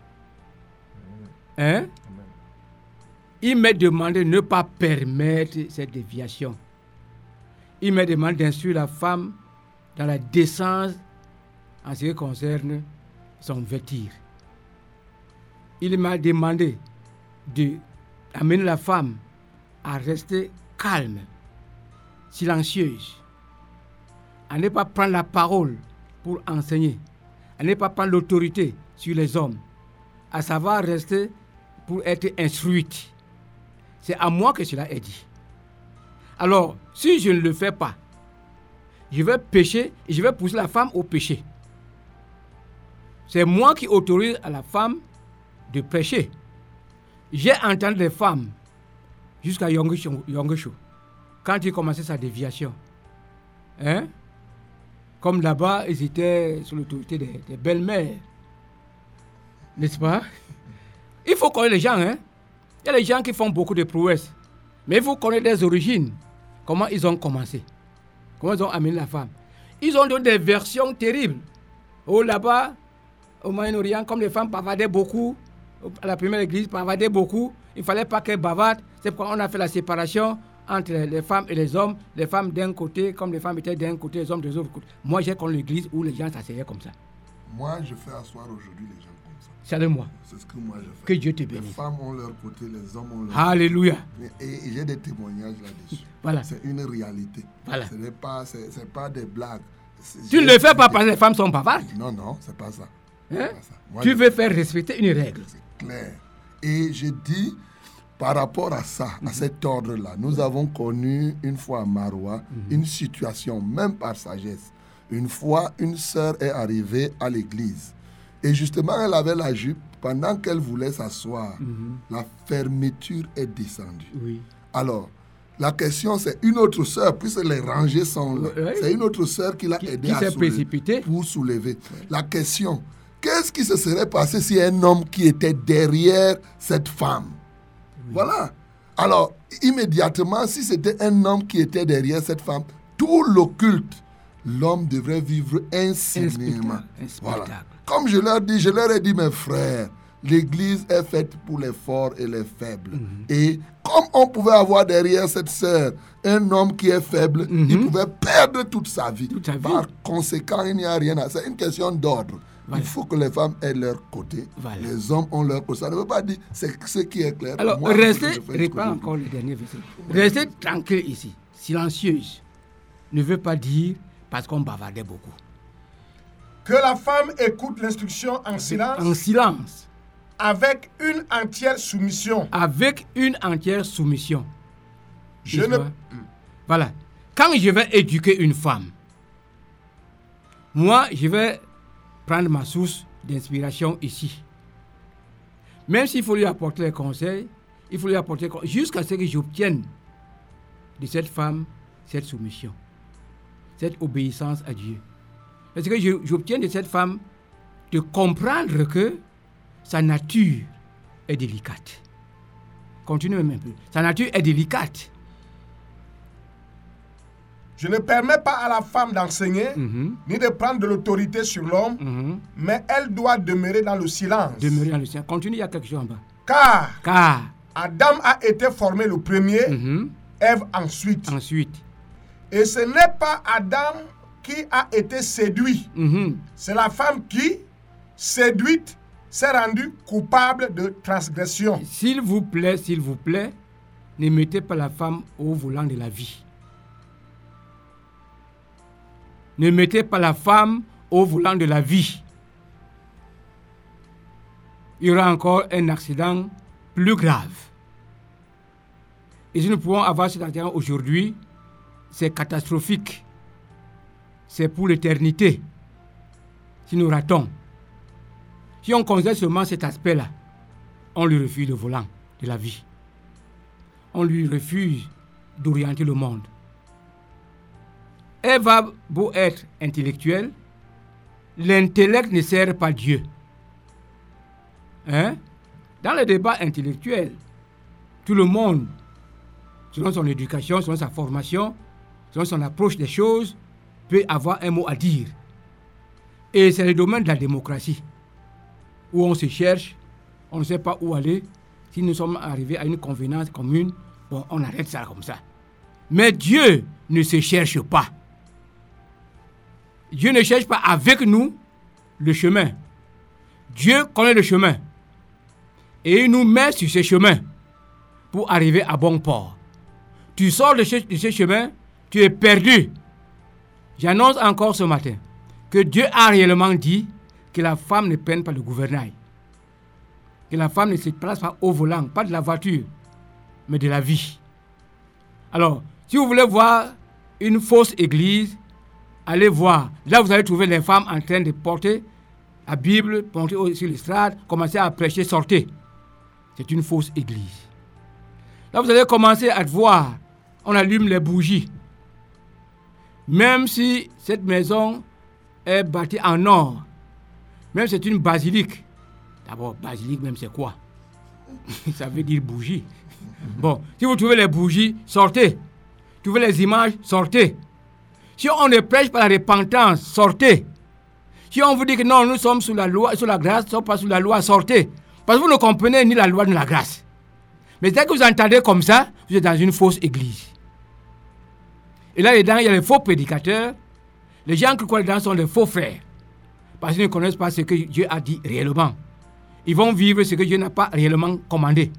Hein? Il m'a demandé de ne pas permettre cette déviation. Il m'a demandé d'instruire la femme dans la décence en ce qui concerne son vêtir. Il m'a demandé de amener la femme à rester calme, silencieuse, à ne pas prendre la parole pour enseigner, à ne pas prendre l'autorité sur les hommes, à savoir rester pour être instruite. C'est à moi que cela est dit. Alors, si je ne le fais pas, je vais pécher et je vais pousser la femme au péché. C'est moi qui autorise à la femme de prêcher. J'ai entendu des femmes jusqu'à Yongesho, quand il commençait sa déviation. Hein? Comme là-bas, ils étaient sous l'autorité des, des belles-mères. N'est-ce pas? Il faut connaître les gens. Hein? Il y a des gens qui font beaucoup de prouesses. Mais il faut connaître les origines. Comment ils ont commencé? Comment ils ont amené la femme? Ils ont donné des versions terribles. Oh, là-bas, au Moyen-Orient, comme les femmes bavardaient beaucoup, à la première église, bavardaient beaucoup, il ne fallait pas qu'elles bavardent. C'est pourquoi on a fait la séparation entre les femmes et les hommes. Les femmes d'un côté, comme les femmes étaient d'un côté, les hommes de l'autre côté. Moi, j'ai connu l'église où les gens s'asseyaient comme ça. Moi, je fais asseoir aujourd'hui les gens comme ça. C'est de moi. C'est ce que moi je fais. Que Dieu te Les bénisse. femmes ont leur côté, les hommes ont leur Alléluia. Et, et j'ai des témoignages là-dessus. Voilà. C'est une réalité. Voilà. Ce n'est pas, c'est, c'est pas des blagues. Tu ne le fais pas parce que les femmes sont bavardes. Non, non, c'est pas ça. Hein? Pas ça. Moi, Tu veux faire respecter une règle. Clair. Et je dis, par rapport à ça, Mhm. à cet ordre-là, nous avons connu une fois à Maroua Mhm. une situation, même par sagesse. Une fois, une sœur est arrivée à l'église. Et justement, elle avait la jupe. Pendant qu'elle voulait s'asseoir, la fermeture est descendue. Mhm. Oui. Alors, la question, c'est une autre sœur, puisque les rangées sont là. Oui. C'est une autre sœur qui l'a Qui- aidé qui à soulever, pour soulever. La question, qu'est-ce qui se serait passé si un homme qui était derrière cette femme? Voilà. Alors, immédiatement, si c'était un homme qui était derrière cette femme, tout l'occulte, l'homme devrait vivre un Voilà. Comme je leur dis, je leur ai dit, mes frères, l'église est faite pour les forts et les faibles. Mhm. Et comme on pouvait avoir derrière cette sœur un homme qui est faible, il pouvait perdre toute sa vie. Mhm. Toute sa vie. Par conséquent, il n'y a rien à. C'est une question d'ordre. Voilà. Il faut que les femmes aient leur côté, Voilà. les hommes ont leur côté. Ça ne veut pas dire c'est ce qui est clair. Alors, Moi, restez, reprends encore le dernier verset. Restez tranquille ici, silencieuse. Ne veut pas dire parce qu'on bavardait beaucoup. Que la femme écoute l'instruction en silence En silence, avec une entière soumission. avec une entière soumission. Je ne... Voilà. Quand je vais éduquer une femme, moi, je vais prendre ma source d'inspiration ici. Même s'il faut lui apporter les conseils, il faut lui apporter jusqu'à ce que j'obtienne de cette femme cette soumission, cette obéissance à Dieu. Parce que j'obtiens de cette femme de comprendre que sa nature est délicate. Continue même un peu. Sa nature est délicate. Je ne permets pas à la femme d'enseigner, Mhm, ni de prendre de l'autorité sur l'homme, mhm. mais elle doit demeurer dans le silence. Demeurer dans le ciel. Continue, il y a quelque chose en bas. Car Car, Adam a été formé le premier, mhm, Ève ensuite. ensuite, Et ce n'est pas Adam qui a été séduit. mhm, C'est la femme qui, séduite, s'est rendue coupable de transgression. s'il vous plaît, s'il vous plaît, ne mettez pas la femme au volant de la vie. Ne mettez pas la femme au volant de la vie. Il y aura encore un accident plus grave. Et si nous pouvons avoir cet accident aujourd'hui, c'est catastrophique. C'est pour l'éternité. Si nous ratons. Si on considère seulement cet aspect-là, on lui refuse le volant de la vie. On lui refuse d'orienter le monde. Elle va beau être intellectuelle, l'intellect ne sert pas Dieu. Hein? Dans le débat intellectuel, tout le monde, selon son éducation, selon sa formation, selon son approche des choses, peut avoir un mot à dire. Et c'est le domaine de la démocratie, où on se cherche, on ne sait pas où aller. Si nous sommes arrivés à une convenance commune, bon, on arrête ça comme ça. Mais Dieu ne se cherche pas. Dieu ne cherche pas avec nous le chemin. Dieu connaît le chemin. Et il nous met sur ce chemin pour arriver à bon port. Tu sors de ce, chemin, tu es perdu. J'annonce encore ce matin que Dieu a réellement dit que la femme ne peine pas le gouvernail. Que la femme ne se place pas au volant, pas de la voiture, mais de la vie. Alors, si vous voulez voir une fausse église, allez voir. Là, vous allez trouver les femmes en train de porter la Bible, porter sur l'estrade, commencer à prêcher, sortez. C'est une fausse église. Là, vous allez commencer à voir, on allume les bougies. Même si cette maison est bâtie en or, même c'est une basilique. D'abord, basilique, même c'est quoi? Ça veut dire bougie. Bon, si vous trouvez les bougies, sortez. Trouvez les images, sortez. Si on ne prêche pas la repentance, sortez. Si on vous dit que non, nous sommes sous la loi, sous la grâce, nous sommes pas sous la loi, sortez. Parce que vous ne comprenez ni la loi ni la grâce. Mais dès que vous entendez comme ça, vous êtes dans une fausse église. Et là, dedans, il y a les faux prédicateurs. Les gens qui croient dedans sont les faux frères. Parce qu'ils ne connaissent pas ce que Dieu a dit réellement. Ils vont vivre ce que Dieu n'a pas réellement commandé.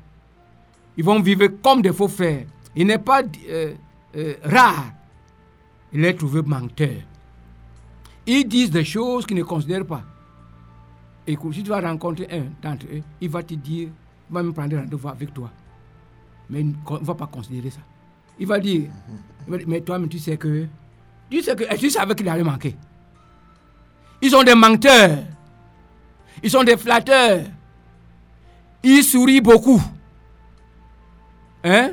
Ils vont vivre comme des faux frères. Il n'est pas euh, euh, rare. Il est trouvé menteur. Ils disent des choses qu'ils ne considèrent pas. Écoute, si tu vas rencontrer un d'entre eux, il va te dire, il va me prendre rendez-vous avec toi. Mais il ne va pas considérer ça. Il va dire, mais toi, mais tu sais que, tu sais que, et tu savais qu'il allait manquer. Ils sont des menteurs. Ils sont des flatteurs. Ils sourient beaucoup. Hein?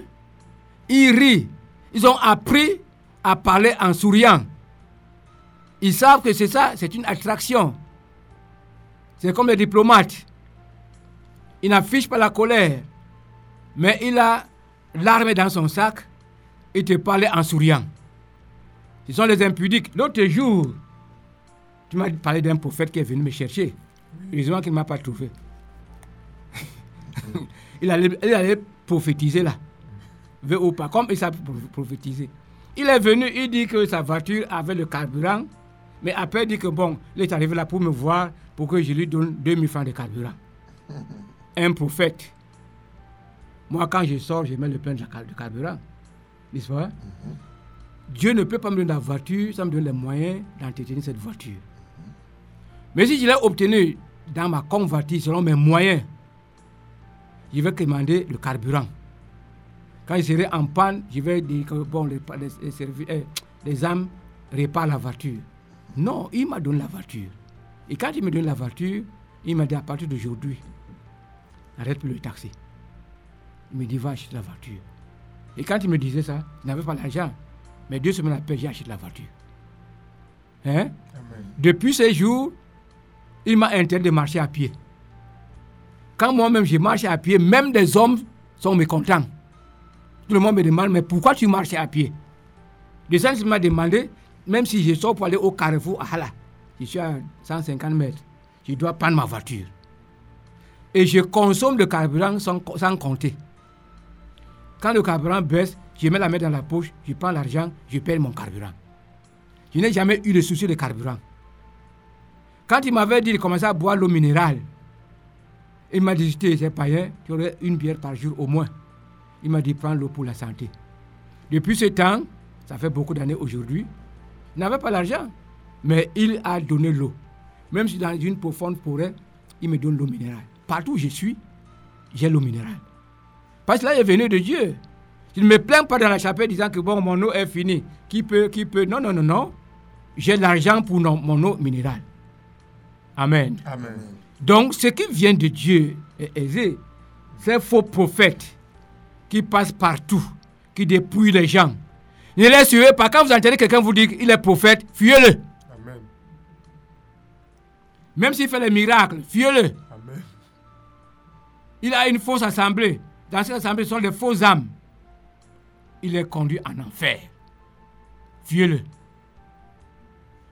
Ils rient. Ils ont appris à parler en souriant. Ils savent que c'est ça, c'est une attraction. C'est comme les diplomates. Il n'affiche pas la colère, mais il a l'arme dans son sac et te parle en souriant. Ce sont les impudiques. L'autre jour, tu m'as parlé d'un prophète qui est venu me chercher. Heureusement qu'il ne m'a pas trouvé. il, allait, prophétiser là. Veut ou pas, comme il savait prophétiser. Il est venu, il dit que sa voiture avait le carburant, mais après il dit que bon, il est arrivé là pour me voir, pour que je lui donne 2000 francs de carburant. Un prophète. Moi, quand je sors, je mets le plein de car- de carburant. N'est-ce pas? Dieu ne peut pas me donner la voiture sans me donner les moyens d'entretenir cette voiture. Mais si je l'ai obtenu dans ma convoitise selon mes moyens, je vais demander le carburant. Quand il serai en panne, je vais dire que bon, les, eh, les âmes réparent la voiture. Non, il m'a donné la voiture. Et quand il me donne la voiture, il m'a dit à partir d'aujourd'hui, arrête plus le taxi. Il me dit va acheter la voiture. Et quand il me disait ça, il n'avait pas l'argent. Mais deux semaines après, j'ai acheté la voiture. Hein? Depuis ces jours, il m'a interdit de marcher à pied. Quand moi-même je marche à pied, même des hommes sont mécontents. Tout le monde me demande, mais pourquoi tu marches à pied? Le sens m'a demandé, même si je sors pour aller au carrefour à Hala, je suis à 150 mètres, je dois prendre ma voiture. Et je consomme le carburant sans, compter. Quand le carburant baisse, je mets la main dans la poche, je prends l'argent, je paye mon carburant. Je n'ai jamais eu de souci de carburant. Quand il m'avait dit de commencer à boire l'eau minérale, il m'a dit, es païen, tu aurais une bière par jour au moins. Il m'a dit, prends l'eau pour la santé. Depuis ce temps, ça fait beaucoup d'années aujourd'hui, il n'avait pas l'argent, mais il a donné l'eau. Même si dans une profonde forêt, il me donne l'eau minérale. Partout où je suis, j'ai l'eau minérale. Parce que là, il est venu de Dieu. Je ne me plains pas dans la chapelle disant que bon, mon eau est finie. Qui peut, qui peut? Non, non, non, non. J'ai l'argent pour non- mon eau minérale. Amen. Amen. Donc, ce qui vient de Dieu est aisé. Ces faux prophètes qui passent partout, qui dépouillent les gens. Ne les suivez pas. Quand vous entendez quelqu'un vous dire qu'il est prophète, fuyez-le. Amen. Même s'il fait les miracles, fuyez-le. Amen. Il a une fausse assemblée. Dans cette assemblée, ce sont des faux âmes. Il est conduit en enfer. Fuyez-le.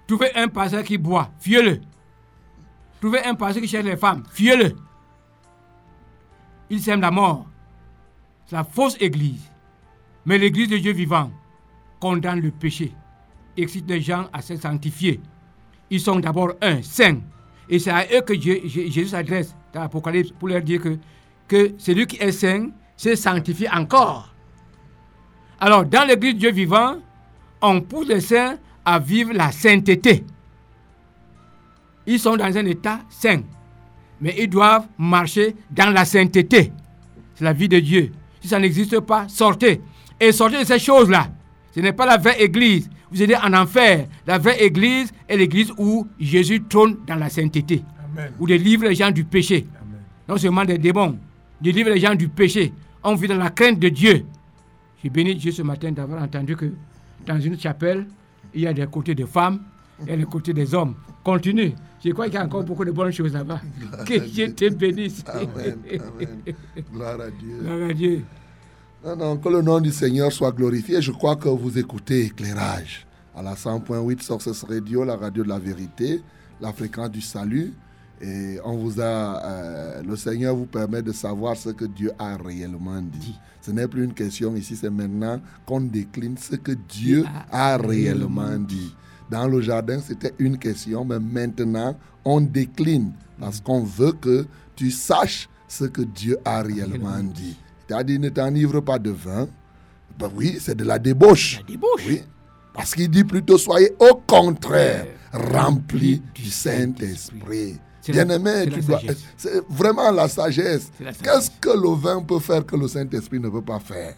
Trouvez un pasteur qui boit, fuyez-le. Trouvez un pasteur qui cherche les femmes, fuyez-le. Il sème la mort. La fausse église. Mais l'église de Dieu vivant condamne le péché, excite les gens à se sanctifier. Ils sont d'abord un, saints. Et c'est à eux que Jésus s'adresse dans l'Apocalypse pour leur dire que, que celui qui est saint se sanctifie encore. Alors, dans l'église de Dieu vivant, on pousse les saints à vivre la sainteté. Ils sont dans un état saint, mais ils doivent marcher dans la sainteté. C'est la vie de Dieu. Si ça n'existe pas, sortez. Et sortez de ces choses-là. Ce n'est pas la vraie église. Vous êtes en enfer. La vraie église est l'église où Jésus trône dans la sainteté. Amen. Où délivre les gens du péché. Amen. Non seulement des démons, délivre les gens du péché. On vit dans la crainte de Dieu. Je bénis Dieu ce matin d'avoir entendu que dans une chapelle, il y a des côtés de femmes et les côtés des hommes. Continue. Je crois qu'il y a encore beaucoup de bonnes choses là-bas? Que Dieu te bénisse. Amen. Amen. Gloire à Dieu. Gloire à Dieu. Non, non, que le nom du Seigneur soit glorifié. Je crois que vous écoutez Éclairage à la 100.8 Sources Radio, la radio de la vérité, la fréquence du salut. Et on vous a, euh, le Seigneur vous permet de savoir ce que Dieu a réellement dit. Ce n'est plus une question ici, c'est maintenant qu'on décline ce que Dieu a réellement dit. Dans le jardin, c'était une question, mais maintenant, on décline parce qu'on veut que tu saches ce que Dieu a réellement dit. Il t'a dit ne t'enivre pas de vin. Ben oui, c'est de la débauche. La débauche. Oui. Parce qu'il dit plutôt soyez au contraire remplis du Saint-Esprit. Bien-aimé, c'est tu la dois- sagesse. c'est vraiment la sagesse. Qu'est-ce que le vin peut faire que le Saint-Esprit ne peut pas faire?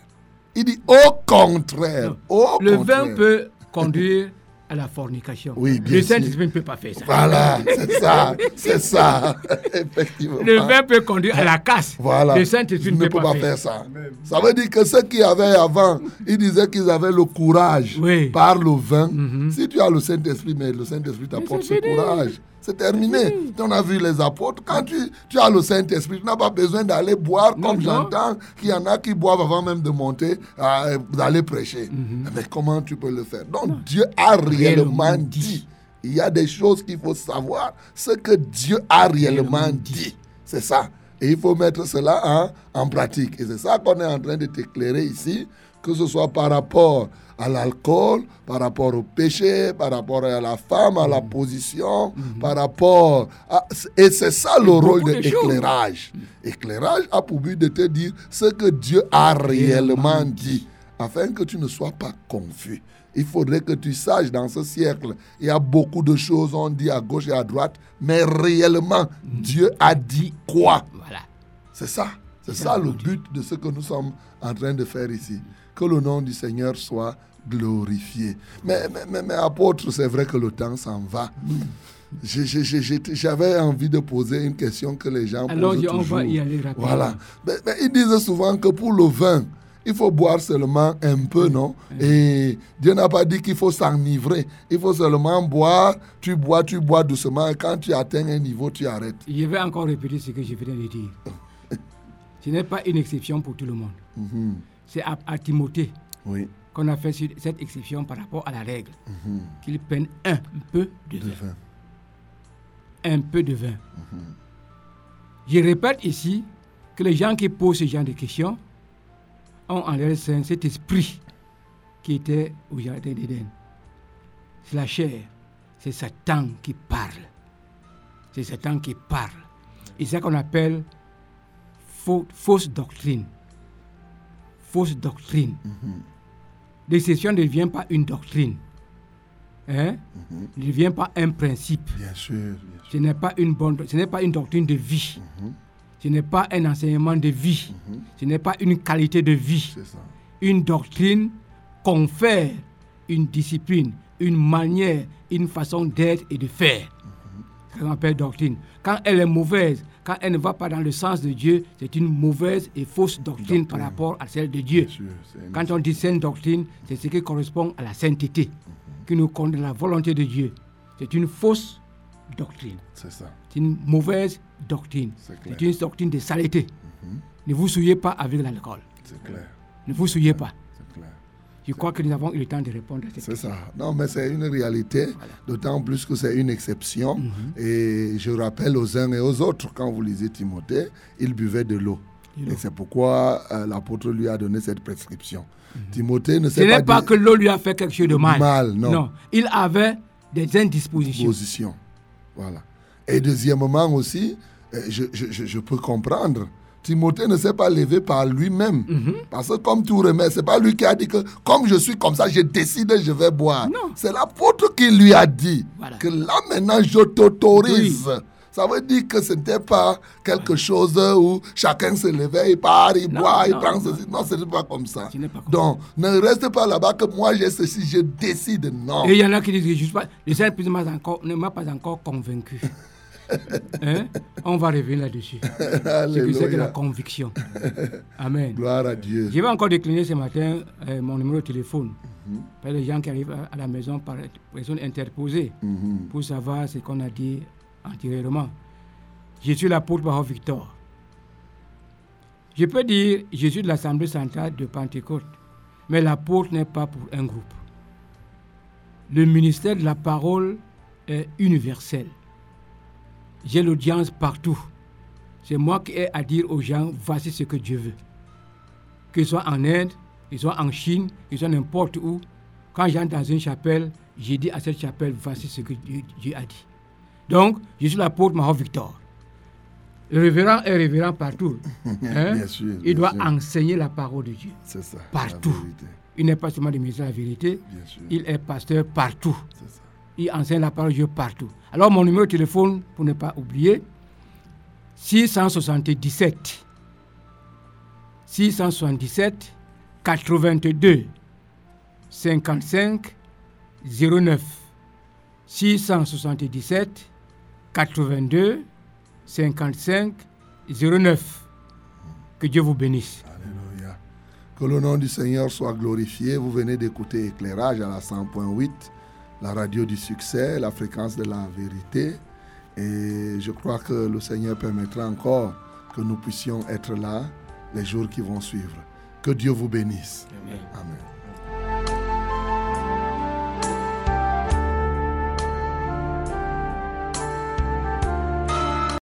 Il dit au contraire. Au Le contraire. vin peut conduire à la fornication. Oui, bien Le sûr. Saint-Esprit ne peut pas faire ça. Voilà, c'est ça, c'est ça. Effectivement. Le vin peut conduire à la casse. Voilà. Le Saint-Esprit ne peut pas, faire. ça. Ça veut dire que ceux qui avaient avant, ils disaient qu'ils avaient le courage Oui. par le vin. Mhm. Si tu as le Saint-Esprit, mais le Saint-Esprit t'apporte ce fini. C'est terminé. On a vu les apôtres. Quand tu, tu as le Saint-Esprit, tu n'as pas besoin d'aller boire Non, comme j'entends qu'il y en a qui boivent avant même de monter, euh, d'aller prêcher. Mhm. Mais comment tu peux le faire? Donc Dieu a réellement Réellement dit. dit. Il y a des choses qu'il faut savoir. Ce que Dieu a réellement Réellement dit. dit. C'est ça. Et il faut mettre cela en, en pratique. Et c'est ça qu'on est en train de t'éclairer ici, que ce soit par rapport à l'alcool, par rapport au péché, par rapport à la femme, à la position, par rapport à... Et c'est ça le rôle de l'éclairage. Éclairage a pour but de te dire ce que Dieu a réellement dit, afin que tu ne sois pas confus. Il faudrait que tu saches dans ce siècle, il y a beaucoup de choses, on dit à gauche et à droite, mais réellement, Dieu a dit quoi? Voilà. C'est ça. C'est ça le but de ce que nous sommes en train de faire ici. Que le nom du Seigneur soit glorifié. Mais, mais, mais, mais apôtre, c'est vrai que le temps s'en va. J'avais envie de poser une question que les gens Alors, posent on toujours. va y aller rapidement. Voilà. Mais, mais ils disent souvent que pour le vin, il faut boire seulement un peu, non? Et Dieu n'a pas dit qu'il faut s'enivrer. Il faut seulement boire. Tu bois, tu bois doucement. Et quand tu atteins un niveau, tu arrêtes. Je vais encore répéter ce que je viens de dire. Ce n'est pas une exception pour tout le monde. Mhm. C'est à, à Timothée Oui. qu'on a fait cette exception par rapport à la règle. Qu'il prenne un peu de vin. vin. Un peu de vin. Je répète ici que les gens qui posent ce genre de questions ont en leur sein cet esprit qui était au jardin d'Éden. C'est la chair. C'est Satan qui parle. C'est Satan qui parle. Et c'est ça qu'on appelle fausse doctrine. Fausse doctrine. L'exception ne devient pas une doctrine. Hein? Ne devient pas un principe. Bien sûr. bien sûr. Ce n'est pas une bonne, ce n'est pas une doctrine de vie. Ce n'est pas un enseignement de vie. Ce n'est pas une qualité de vie. Ça. Une doctrine confère une discipline, une manière, une façon d'être et de faire. Appelle doctrine. Quand elle est mauvaise, quand elle ne va pas dans le sens de Dieu, c'est une mauvaise et fausse doctrine, par rapport à celle de Dieu. Sûr. Quand on dit sainte doctrine, c'est ce qui correspond à la sainteté, qui nous conduit à la volonté de Dieu. C'est une fausse doctrine. C'est ça. C'est une mauvaise doctrine. C'est une doctrine de saleté. Ne vous souillez pas avec l'alcool. C'est clair. Ne vous souillez pas. C'est. Je crois que nous avons eu le temps de répondre à cette C'est question. ça. Non, mais c'est une réalité, d'autant plus que c'est une exception. Et je rappelle aux uns et aux autres, quand vous lisez Timothée, il buvait de l'eau. Et c'est pourquoi euh, l'apôtre lui a donné cette prescription. Timothée ne Ce s'est n'est pas, pas dit que l'eau lui a fait quelque chose de mal. Mal, non. Il avait des indispositions. position. Voilà. Et deuxièmement aussi, euh, je- je- je peux comprendre. Timothée ne s'est pas levé par lui-même. Parce que comme tout remet, c'est pas lui qui a dit que comme je suis comme ça, j'ai décidé, je vais boire. Non. C'est l'apôtre qui lui a dit Voilà. que là maintenant je t'autorise. Ça veut dire que ce n'était pas quelque chose où chacun se levait, il part, il Non, boit, il non, prend non. ceci. Non, ce n'est pas comme ça. Pas comme Donc, ne reste pas là-bas que moi j'ai ceci, je décide. Non. Et il y en a qui disent que je suis pas, le Saint-Esprit ne ne m'a pas encore convaincu. Hein? On va revenir là-dessus. Ce que c'est que la conviction. Amen. Gloire à Dieu. Je vais encore décliner ce matin euh, mon numéro de téléphone. Par les gens qui arrivent à, à la maison par personne interposée Mhm. pour savoir ce qu'on a dit antérieurement. Je suis l'apôtre Baho Victor. Je peux dire, je suis de l'Assemblée centrale de Pentecôte, mais l'apôtre n'est pas pour un groupe. Le ministère de la parole est universel. J'ai l'audience partout. C'est moi qui ai à dire aux gens, voici ce que Dieu veut. Qu'ils soient en Inde, qu'ils soient en Chine, qu'ils soient n'importe où. Quand j'entre dans une chapelle, j'ai dit à cette chapelle, voici ce que Dieu, Dieu a dit. Donc, je suis l'apôtre Maho Victor. Le révérend est révérend partout. Hein? Bien sûr, Il doit sûr. enseigner la parole de Dieu. C'est ça. Partout. Il n'est pas seulement le ministre de la vérité, Bien sûr. il est pasteur partout. C'est ça. Il enseigne la parole de Dieu partout. Alors, mon numéro de téléphone, pour ne pas oublier, 677 677 82 55 09 677 82 55 09 Que Dieu vous bénisse. Alléluia. Que le nom du Seigneur soit glorifié. Vous venez d'écouter Éclairage à la 100.8, la radio du succès, la fréquence de la vérité. Et je crois que le Seigneur permettra encore que nous puissions être là les jours qui vont suivre. Que Dieu vous bénisse. Amen.